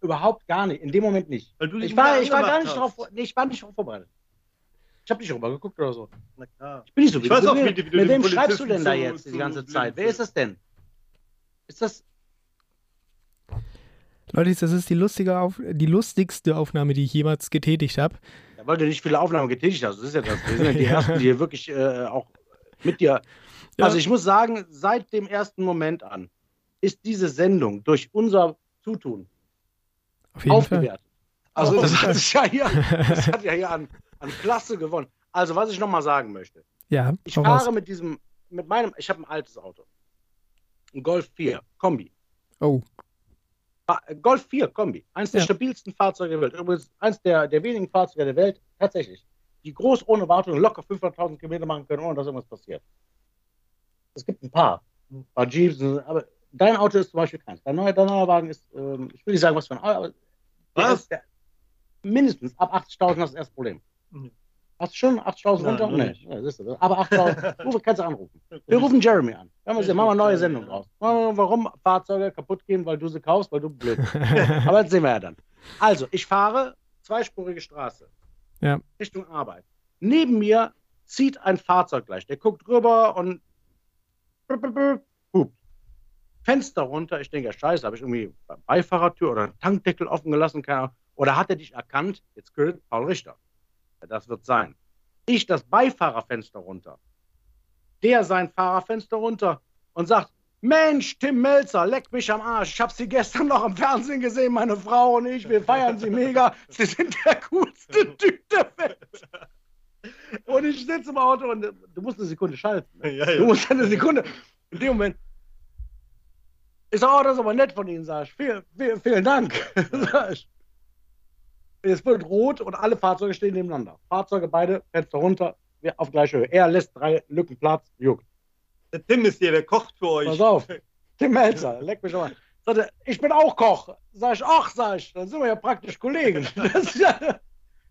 [SPEAKER 2] überhaupt gar nicht. In dem Moment nicht. ich war, ich war gar nicht drauf, nee, ich war nicht drauf vorbereitet. Ich habe nicht rüber geguckt oder so. Na klar. Ich bin nicht so
[SPEAKER 3] wie ich weiß auch, wie, wie
[SPEAKER 2] du Mit wem schreibst du denn da jetzt die ganze Zeit? Wer ist das denn? Ist das.
[SPEAKER 1] Leute, das ist die, lustige Auf die lustigste Aufnahme, die ich jemals getätigt habe.
[SPEAKER 2] Ja, weil du nicht viele Aufnahmen getätigt hast. Das ist ja das. Wir sind ja die Ersten, die hier wirklich äh, auch mit dir. Ja. Also ich muss sagen, seit dem ersten Moment an ist diese Sendung durch unser Zutun Auf aufgewertet. Fall. Also das hat, sich ja hier, das hat ja hier an, an Klasse gewonnen. Also was ich nochmal sagen möchte.
[SPEAKER 1] Ja,
[SPEAKER 2] ich fahre raus. mit diesem, mit meinem, ich habe ein altes Auto. Ein Golf 4 Kombi.
[SPEAKER 1] Oh.
[SPEAKER 2] Golf 4 Kombi. Eines der ja. stabilsten Fahrzeuge der Welt. Übrigens eines der, der wenigen Fahrzeuge der Welt, tatsächlich, die groß ohne Wartung locker 500.000 Kilometer machen können, ohne dass irgendwas passiert. Es gibt ein paar. Ein paar Jeeps, aber dein Auto ist zum Beispiel keins. Dein neuer, dein neuer Wagen ist, ähm, ich will nicht sagen, was für ein Auto, aber was? Der, mindestens ab 80.000 hast du das Problem. Hast du schon 80.000 runter? Nee. Ja, siehst du, aber 8.000, du kannst du anrufen. Wir rufen Jeremy an. Dann machen wir eine neue Sendung draus. Warum Fahrzeuge kaputt gehen, weil du sie kaufst, weil du blöd bist. aber das sehen wir ja dann. Also, ich fahre zweispurige Straße.
[SPEAKER 1] Ja.
[SPEAKER 2] Richtung Arbeit. Neben mir zieht ein Fahrzeug gleich. Der guckt rüber und hupt. Fenster runter. Ich denke, ja, scheiße, habe ich irgendwie Beifahrertür oder Tankdeckel offen gelassen? Oder hat er dich erkannt? Jetzt gehört Paul Richter. Das wird sein. Ich das Beifahrerfenster runter. Der sein Fahrerfenster runter und sagt, Mensch, Tim Melzer, leck mich am Arsch. Ich habe Sie gestern noch im Fernsehen gesehen, meine Frau und ich. Wir feiern Sie mega. Sie sind der coolste Typ der Welt. Und ich sitze im Auto und du musst eine Sekunde schalten. Ja, ja. Du musst eine Sekunde. In dem Moment. Ich sage, oh, das ist aber nett von Ihnen, sag ich. Vielen, vielen, vielen Dank. Sag ich. Es wird rot und alle Fahrzeuge stehen nebeneinander. Fahrzeuge beide, Fenster runter, auf gleicher Höhe. Er lässt drei Lücken Platz, juckt.
[SPEAKER 3] Der Tim ist hier, der kocht für euch.
[SPEAKER 2] Pass auf. Tim Melzer, leck mich mal. Sagte, ich bin auch Koch. Sag ich, ach, sag ich, dann sind wir ja praktisch Kollegen. ja,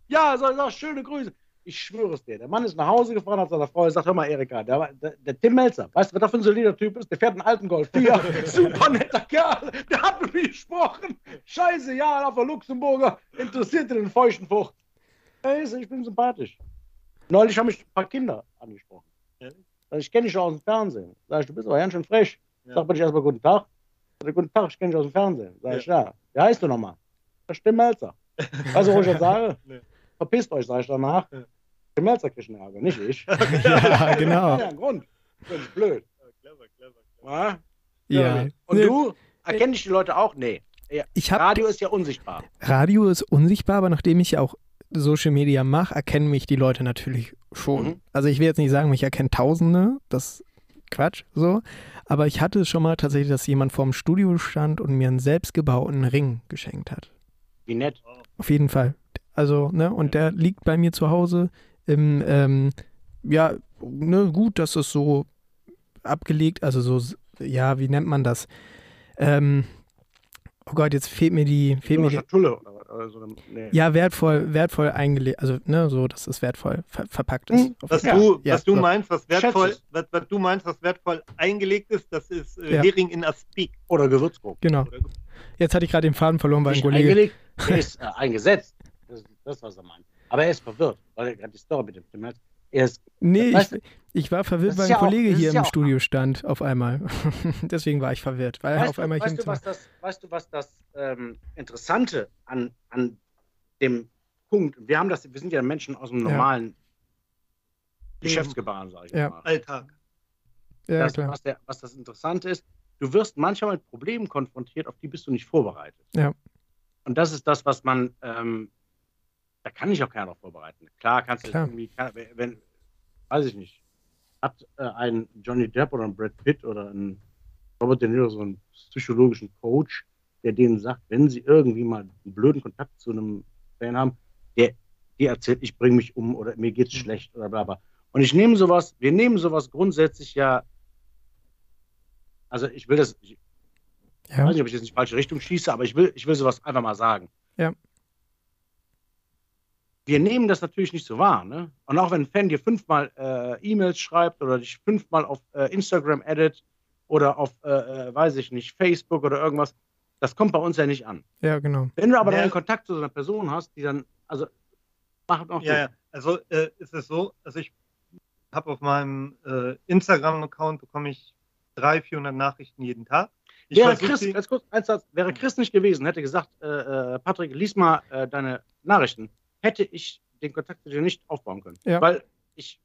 [SPEAKER 2] ja, sag, sag, schöne Grüße. Ich schwöre es dir. Der Mann ist nach Hause gefahren, hat seiner Frau gesagt: Hör mal, Erika, der, der, der Tim Melzer, weißt du, was das für ein solider Typ ist? Der fährt einen alten Golf 4. Super netter Kerl. Der hat mit mir gesprochen. Scheiße, ja, auf der Luxemburger. Interessiert den feuchten Fucht. Hey, ich bin sympathisch. Neulich haben mich ein paar Kinder angesprochen. Ja. Ich kenne dich schon aus dem Fernsehen. Sag ich, du bist aber ganz schön frech. Ja. Sag ich erstmal guten Tag. Sag, guten Tag, ich kenne dich aus dem Fernsehen. Sag ich, ja. Wie heißt du nochmal? Das stimmt Melzer. Weißt du, wo ich jetzt sage? Nee. Verpisst euch, sag ich danach. Ja. Der Melzer kriegt einen Ärger, nicht ich.
[SPEAKER 1] ja, genau.
[SPEAKER 2] Ja, Grund. Das ist blöd.
[SPEAKER 3] Clever, clever, clever.
[SPEAKER 2] Ja? Und nee. du? Erkenne ich die Leute auch? Nee. ja,
[SPEAKER 1] ich hab,
[SPEAKER 2] Radio ist ja unsichtbar.
[SPEAKER 1] Radio ist unsichtbar, aber nachdem ich ja auch Social Media mache, erkennen mich die Leute natürlich schon.
[SPEAKER 2] Mhm.
[SPEAKER 1] Also ich will jetzt nicht sagen, ich erkenne Tausende, das ist Quatsch, so. Aber ich hatte es schon mal tatsächlich, dass jemand vorm Studio stand und mir einen selbstgebauten Ring geschenkt hat.
[SPEAKER 2] Wie nett.
[SPEAKER 1] Auf jeden Fall. Also, ne, und der liegt bei mir zu Hause im, ähm, ja, ne, gut, dass es so abgelegt, also so, ja, wie nennt man das? Ähm, oh Gott, jetzt fehlt mir die, fehlt mir die,
[SPEAKER 2] Schatulle oder, oder so. Nee.
[SPEAKER 1] ja, wertvoll, wertvoll eingelegt, also, ne, so, dass es wertvoll ver verpackt ist.
[SPEAKER 3] Was
[SPEAKER 2] Ja.
[SPEAKER 3] du,
[SPEAKER 1] Ja,
[SPEAKER 3] was du
[SPEAKER 1] so.
[SPEAKER 3] meinst, was wertvoll, was, was du meinst, was wertvoll eingelegt ist, das ist äh,
[SPEAKER 1] Ja.
[SPEAKER 3] Hering in Aspik.
[SPEAKER 2] Oder Gewürzgurken.
[SPEAKER 1] Genau. Jetzt hatte ich gerade den Faden verloren, weil ein Kollege.
[SPEAKER 2] eingelegt, ist äh, eingesetzt. Das was er meint. Aber er ist verwirrt, weil er gerade die Story mit dem Tim hat. Er ist,
[SPEAKER 1] Nee, ich, ich war verwirrt, weil ein
[SPEAKER 2] ja auch-
[SPEAKER 1] Kollege
[SPEAKER 2] das
[SPEAKER 1] hier im
[SPEAKER 2] ja auch-
[SPEAKER 1] Studio stand auf einmal. Deswegen war ich verwirrt, weil er
[SPEAKER 2] weißt,
[SPEAKER 1] auf
[SPEAKER 2] du,
[SPEAKER 1] einmal
[SPEAKER 2] weißt, du, was das, weißt du, was das ähm, Interessante an, an dem Punkt, wir haben das, wir sind ja Menschen aus dem
[SPEAKER 1] Ja.
[SPEAKER 2] normalen Geschäftsgebaren, sage ich
[SPEAKER 1] Ja.
[SPEAKER 2] mal.
[SPEAKER 3] Alltag.
[SPEAKER 1] Ja,
[SPEAKER 2] das,
[SPEAKER 1] klar.
[SPEAKER 2] was, der, was das Interessante ist, du wirst manchmal mit Problemen konfrontiert, auf die bist du nicht vorbereitet.
[SPEAKER 1] Ja.
[SPEAKER 2] Und das ist das, was man, ähm, da kann ich auch keiner darauf vorbereiten. Klar kannst du
[SPEAKER 1] Klar.
[SPEAKER 2] irgendwie, kann, wenn, weiß ich nicht, hat äh, ein Johnny Depp oder ein Brad Pitt oder ein Robert De Niro so einen psychologischen Coach, der denen sagt, wenn sie irgendwie mal einen blöden Kontakt zu einem Fan haben, der, der erzählt, ich bringe mich um oder mir geht's
[SPEAKER 1] Mhm.
[SPEAKER 2] schlecht oder bla bla. Und ich nehme sowas, wir nehmen sowas grundsätzlich ja, also ich will das, ich
[SPEAKER 1] Ja.
[SPEAKER 2] weiß nicht, ob ich jetzt in die falsche Richtung schieße, aber ich will, ich will sowas einfach mal sagen.
[SPEAKER 1] Ja.
[SPEAKER 2] Wir nehmen das natürlich nicht so wahr, ne? Und auch wenn ein Fan dir fünfmal äh, E-Mails schreibt oder dich fünfmal auf äh, Instagram edit oder auf, äh, äh, weiß ich nicht, Facebook oder irgendwas, das kommt bei uns ja nicht an.
[SPEAKER 1] ja, genau.
[SPEAKER 2] Wenn du aber
[SPEAKER 3] Ja.
[SPEAKER 2] dann einen Kontakt zu so einer Person hast, die dann, also, macht auch
[SPEAKER 3] Ja, ja. Also äh, ist es so, also ich habe auf meinem äh, Instagram-Account bekomme ich 300, 400 Nachrichten jeden Tag. Ich
[SPEAKER 2] Wäre Chris, ganz kurz, eins Satz, wäre Chris nicht gewesen, hätte gesagt, äh, äh, Patrick, lies mal äh, deine Nachrichten, hätte ich den Kontakt zu dir nicht aufbauen können.
[SPEAKER 1] Ja.
[SPEAKER 2] Weil ich,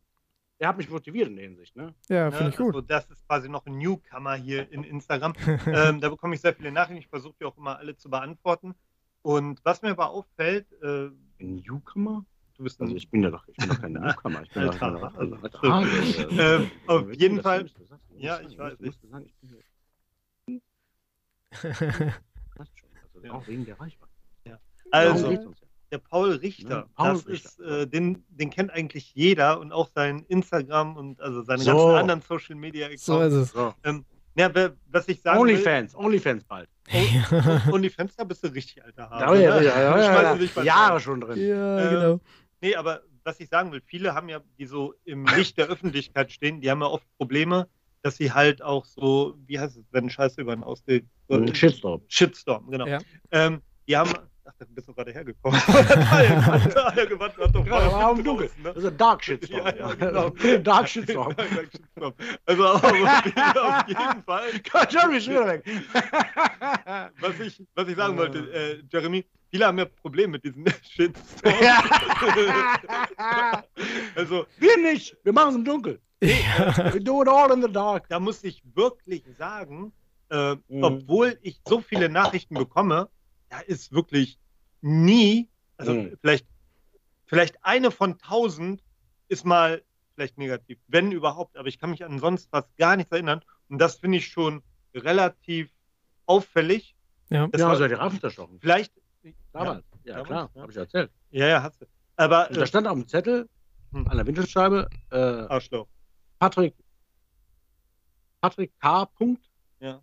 [SPEAKER 2] der hat mich motiviert in der Hinsicht, ne?
[SPEAKER 1] Ja,
[SPEAKER 3] Ne?
[SPEAKER 1] finde ich gut.
[SPEAKER 3] Also das ist quasi noch ein Newcomer hier in Instagram. ähm, da bekomme ich sehr viele Nachrichten. Ich versuche die auch immer alle zu beantworten. Und was mir aber auffällt, äh,
[SPEAKER 2] Ein Newcomer?
[SPEAKER 3] du bist
[SPEAKER 2] Also
[SPEAKER 3] ein,
[SPEAKER 2] ich bin ja doch, ich bin doch kein Newcomer. Ich bin
[SPEAKER 3] Alter,
[SPEAKER 2] doch
[SPEAKER 3] Alter. Ähm, auf jeden Fall- Ja, ich weiß
[SPEAKER 2] sagen, ich bin. Also
[SPEAKER 3] Ja.
[SPEAKER 2] Auch wegen der Reichweite.
[SPEAKER 3] also Der Paul Richter.
[SPEAKER 2] Ja, Paul
[SPEAKER 3] das
[SPEAKER 2] Richter.
[SPEAKER 3] ist, äh, den, den kennt eigentlich jeder und auch sein Instagram und also seine
[SPEAKER 2] So.
[SPEAKER 3] ganzen anderen Social Media
[SPEAKER 1] so ist es.
[SPEAKER 2] So.
[SPEAKER 3] Ja, was ich sagen
[SPEAKER 2] Onlyfans, Onlyfans bald.
[SPEAKER 3] OnlyFans, da bist du richtig alter Hase.
[SPEAKER 2] Ja, ja,
[SPEAKER 3] ne?
[SPEAKER 2] ja, ja, ja, ja. Jahre schon drin.
[SPEAKER 1] ja,
[SPEAKER 3] Ähm,
[SPEAKER 1] genau.
[SPEAKER 3] Nee, aber was ich sagen will, viele haben ja, die so im Licht der Öffentlichkeit stehen, die haben ja oft Probleme, dass sie halt auch so, wie heißt es, wenn Scheiße über einen ausge...
[SPEAKER 2] Ein Shitstorm.
[SPEAKER 3] Shitstorm, genau.
[SPEAKER 1] Ja.
[SPEAKER 3] Ähm, die haben, ach, da bist du gerade hergekommen. ja, gewartet, hat doch
[SPEAKER 2] Gerade war im Dunkeln.
[SPEAKER 3] ne?
[SPEAKER 2] Das ist ein Dark Shitstorm.
[SPEAKER 3] Ja, ja, genau.
[SPEAKER 2] Dark Shitstorm.
[SPEAKER 3] Also auf auf jeden Fall.
[SPEAKER 2] Jeremy ist wieder weg.
[SPEAKER 3] Was ich, was ich sagen wollte, äh, Jeremy, viele haben ja Probleme mit diesen Shitstorm. also
[SPEAKER 2] Wir nicht. Wir machen es im Dunkeln. We do it all in the dark.
[SPEAKER 3] da muss ich wirklich sagen, äh,
[SPEAKER 2] Mhm.
[SPEAKER 3] obwohl ich so viele Nachrichten bekomme, da ist wirklich nie, also
[SPEAKER 2] Mhm.
[SPEAKER 3] vielleicht, vielleicht eine von tausend ist mal vielleicht negativ, wenn überhaupt, aber ich kann mich an sonst fast gar nichts erinnern und das finde ich schon relativ auffällig.
[SPEAKER 1] Ja.
[SPEAKER 3] Das
[SPEAKER 2] ja,
[SPEAKER 3] war,
[SPEAKER 2] also die
[SPEAKER 3] vielleicht,
[SPEAKER 2] Damals. Ja,
[SPEAKER 3] Damals,
[SPEAKER 2] klar.
[SPEAKER 3] ja.
[SPEAKER 2] Habe ich erzählt.
[SPEAKER 3] ja, ja, hast du. Aber
[SPEAKER 2] Und da
[SPEAKER 3] äh,
[SPEAKER 2] stand auf dem Zettel
[SPEAKER 3] Hm.
[SPEAKER 2] an der Windschutzscheibe äh,
[SPEAKER 3] Arschloch.
[SPEAKER 2] Patrick Patrick K. Punkt.
[SPEAKER 3] Ja.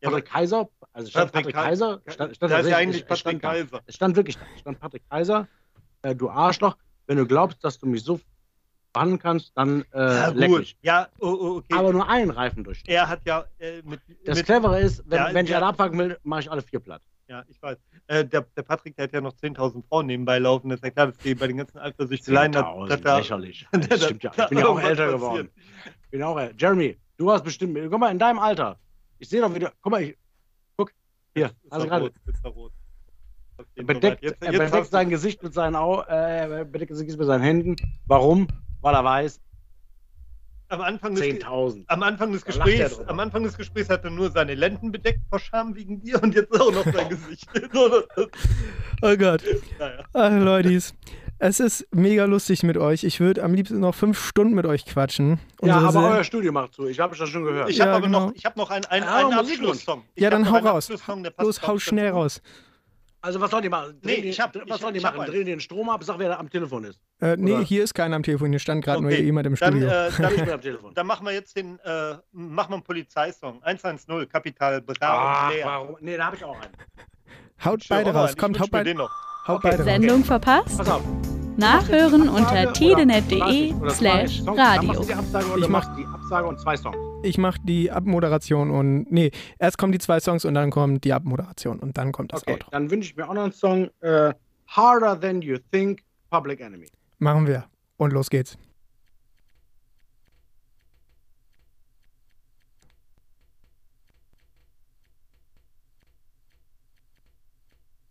[SPEAKER 2] Patrick Kaiser. Also stand
[SPEAKER 3] Patrick
[SPEAKER 2] Patrick,
[SPEAKER 3] Ka-
[SPEAKER 2] Kaiser. Stand, stand
[SPEAKER 3] da ist ja eigentlich
[SPEAKER 2] es
[SPEAKER 3] Patrick. Kaiser.
[SPEAKER 2] Es stand wirklich stand Patrick Kaiser. Äh, du Arschloch. Wenn du glaubst, dass du mich so bannen kannst, dann äh,
[SPEAKER 3] Ja,
[SPEAKER 2] leck mich.
[SPEAKER 3] Ja, oh, oh, okay.
[SPEAKER 2] Aber nur einen Reifen durch.
[SPEAKER 3] er hat ja äh, mit,
[SPEAKER 2] Das
[SPEAKER 3] mit
[SPEAKER 2] Clevere ist, wenn,
[SPEAKER 3] Ja,
[SPEAKER 2] wenn ich
[SPEAKER 3] ja.
[SPEAKER 2] einen abpacken will, mache ich alle vier platt.
[SPEAKER 3] Ja, ich weiß. Äh, der, der Patrick, der hat ja noch 10.000 Frauen nebenbei laufen. Das ist ja klar, dass die bei den ganzen Eifersüchteleien, dass, dass da,
[SPEAKER 2] lächerlich.
[SPEAKER 3] dass
[SPEAKER 2] Das stimmt ja. Ich bin ja auch älter geworden. Ich bin auch älter. Jeremy, du hast bestimmt, guck mal, in deinem Alter. Ich sehe doch wieder, guck mal, ich, guck, hier,
[SPEAKER 3] Ist
[SPEAKER 2] also
[SPEAKER 3] er
[SPEAKER 2] gerade,
[SPEAKER 3] er
[SPEAKER 2] bedeckt.
[SPEAKER 3] Jetzt,
[SPEAKER 2] er
[SPEAKER 3] jetzt
[SPEAKER 2] bedeckt sein Gesicht mit seinen Augen, äh, er bedeckt sein Gesicht mit seinen Händen. Warum? Weil er weiß,
[SPEAKER 3] am Anfang des,
[SPEAKER 2] 10.000.
[SPEAKER 3] am Anfang des Gesprächs, am Anfang des Gesprächs hat er nur seine Lenden bedeckt vor Scham wegen dir und jetzt auch noch sein Gesicht.
[SPEAKER 1] Oh Gott.
[SPEAKER 3] naja.
[SPEAKER 1] Ach, Leute, es ist mega lustig mit euch. Ich würde am liebsten noch fünf Stunden mit euch quatschen.
[SPEAKER 2] Ja,
[SPEAKER 1] Unsere
[SPEAKER 2] aber
[SPEAKER 1] Se-
[SPEAKER 2] euer Studio macht zu. Ich habe das schon gehört.
[SPEAKER 3] Ich
[SPEAKER 1] Ja,
[SPEAKER 3] habe aber
[SPEAKER 1] genau.
[SPEAKER 3] noch, ich hab noch einen, einen,
[SPEAKER 2] Ah,
[SPEAKER 3] einen. Abschlusssong. Ich
[SPEAKER 1] ja, dann
[SPEAKER 3] noch
[SPEAKER 1] hau raus. Los, hau schnell raus.
[SPEAKER 2] also was sollen die machen?
[SPEAKER 3] Nee,
[SPEAKER 2] Drehen die-
[SPEAKER 3] ich hab-
[SPEAKER 2] was
[SPEAKER 3] ich-
[SPEAKER 2] sollen die machen? Drehen den Strom ab? Sag, wer da am Telefon ist.
[SPEAKER 1] Äh, nee,
[SPEAKER 2] Oder-
[SPEAKER 1] hier ist keiner am Telefon. Hier stand gerade nur
[SPEAKER 3] Okay,
[SPEAKER 1] jemand im
[SPEAKER 3] Dann,
[SPEAKER 1] Studio.
[SPEAKER 3] äh,
[SPEAKER 2] Ich bin
[SPEAKER 3] dann,
[SPEAKER 2] am Telefon.
[SPEAKER 3] dann machen wir jetzt den, äh, machen wir einen Polizeisong. 110, Kapital Bra
[SPEAKER 2] Ah, warum? Nee, da habe ich auch einen.
[SPEAKER 1] haut beide raus. Kommt, haut beide,
[SPEAKER 3] den noch.
[SPEAKER 1] Haut
[SPEAKER 2] Okay.
[SPEAKER 4] Sendung verpasst?
[SPEAKER 2] Pass auf.
[SPEAKER 4] Nachhören unter
[SPEAKER 2] Absage oder
[SPEAKER 4] tide.de
[SPEAKER 2] Nachricht oder
[SPEAKER 4] slash
[SPEAKER 2] zwei Songs. Dann
[SPEAKER 4] radio.
[SPEAKER 1] Ich mach-
[SPEAKER 2] machst die Absage und zwei Songs.
[SPEAKER 1] Ich mache die Abmoderation und. Nee, erst kommen die zwei Songs und dann kommt die Abmoderation und dann kommt das
[SPEAKER 2] Okay,
[SPEAKER 1] Outro.
[SPEAKER 2] dann wünsche ich mir auch noch einen Song. Äh, Harder Than You Think, Public Enemy.
[SPEAKER 1] Machen wir. Und los geht's.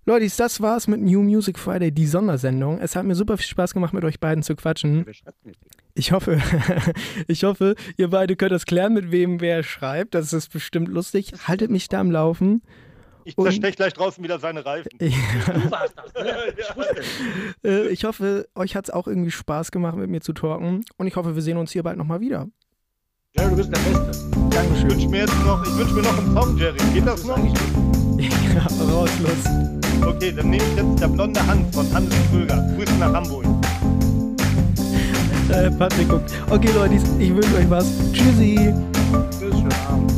[SPEAKER 1] Leute, das war's mit New Music Friday, die Sondersendung. Es hat mir super viel Spaß gemacht, mit euch beiden zu quatschen. Ich hoffe, ich hoffe, ihr beide könnt das klären, mit wem wer schreibt. Das ist bestimmt lustig. Haltet mich da am Laufen.
[SPEAKER 3] Ich
[SPEAKER 1] Und-
[SPEAKER 3] zerstech gleich draußen wieder seine Reifen.
[SPEAKER 2] Du warst das, ne? Ich.
[SPEAKER 1] Äh, ich hoffe, euch hat es auch irgendwie Spaß gemacht, mit mir zu talken. Und ich hoffe, wir sehen uns hier bald nochmal wieder.
[SPEAKER 2] Ja, du bist der Beste.
[SPEAKER 3] Ich
[SPEAKER 1] Dankeschön.
[SPEAKER 3] wünsche mir jetzt noch, ich wünsche mir noch einen Song, Jerry. Geht das noch?
[SPEAKER 1] Ja, raus, los.
[SPEAKER 3] Okay, dann nehme ich jetzt der blonde Hand von Hannes Kröger. Grüße nach Hamburg.
[SPEAKER 1] Äh, Patrick guckt. Okay, Leute, ich wünsche euch was. Tschüssi.
[SPEAKER 2] Tschüss, schönen Abend.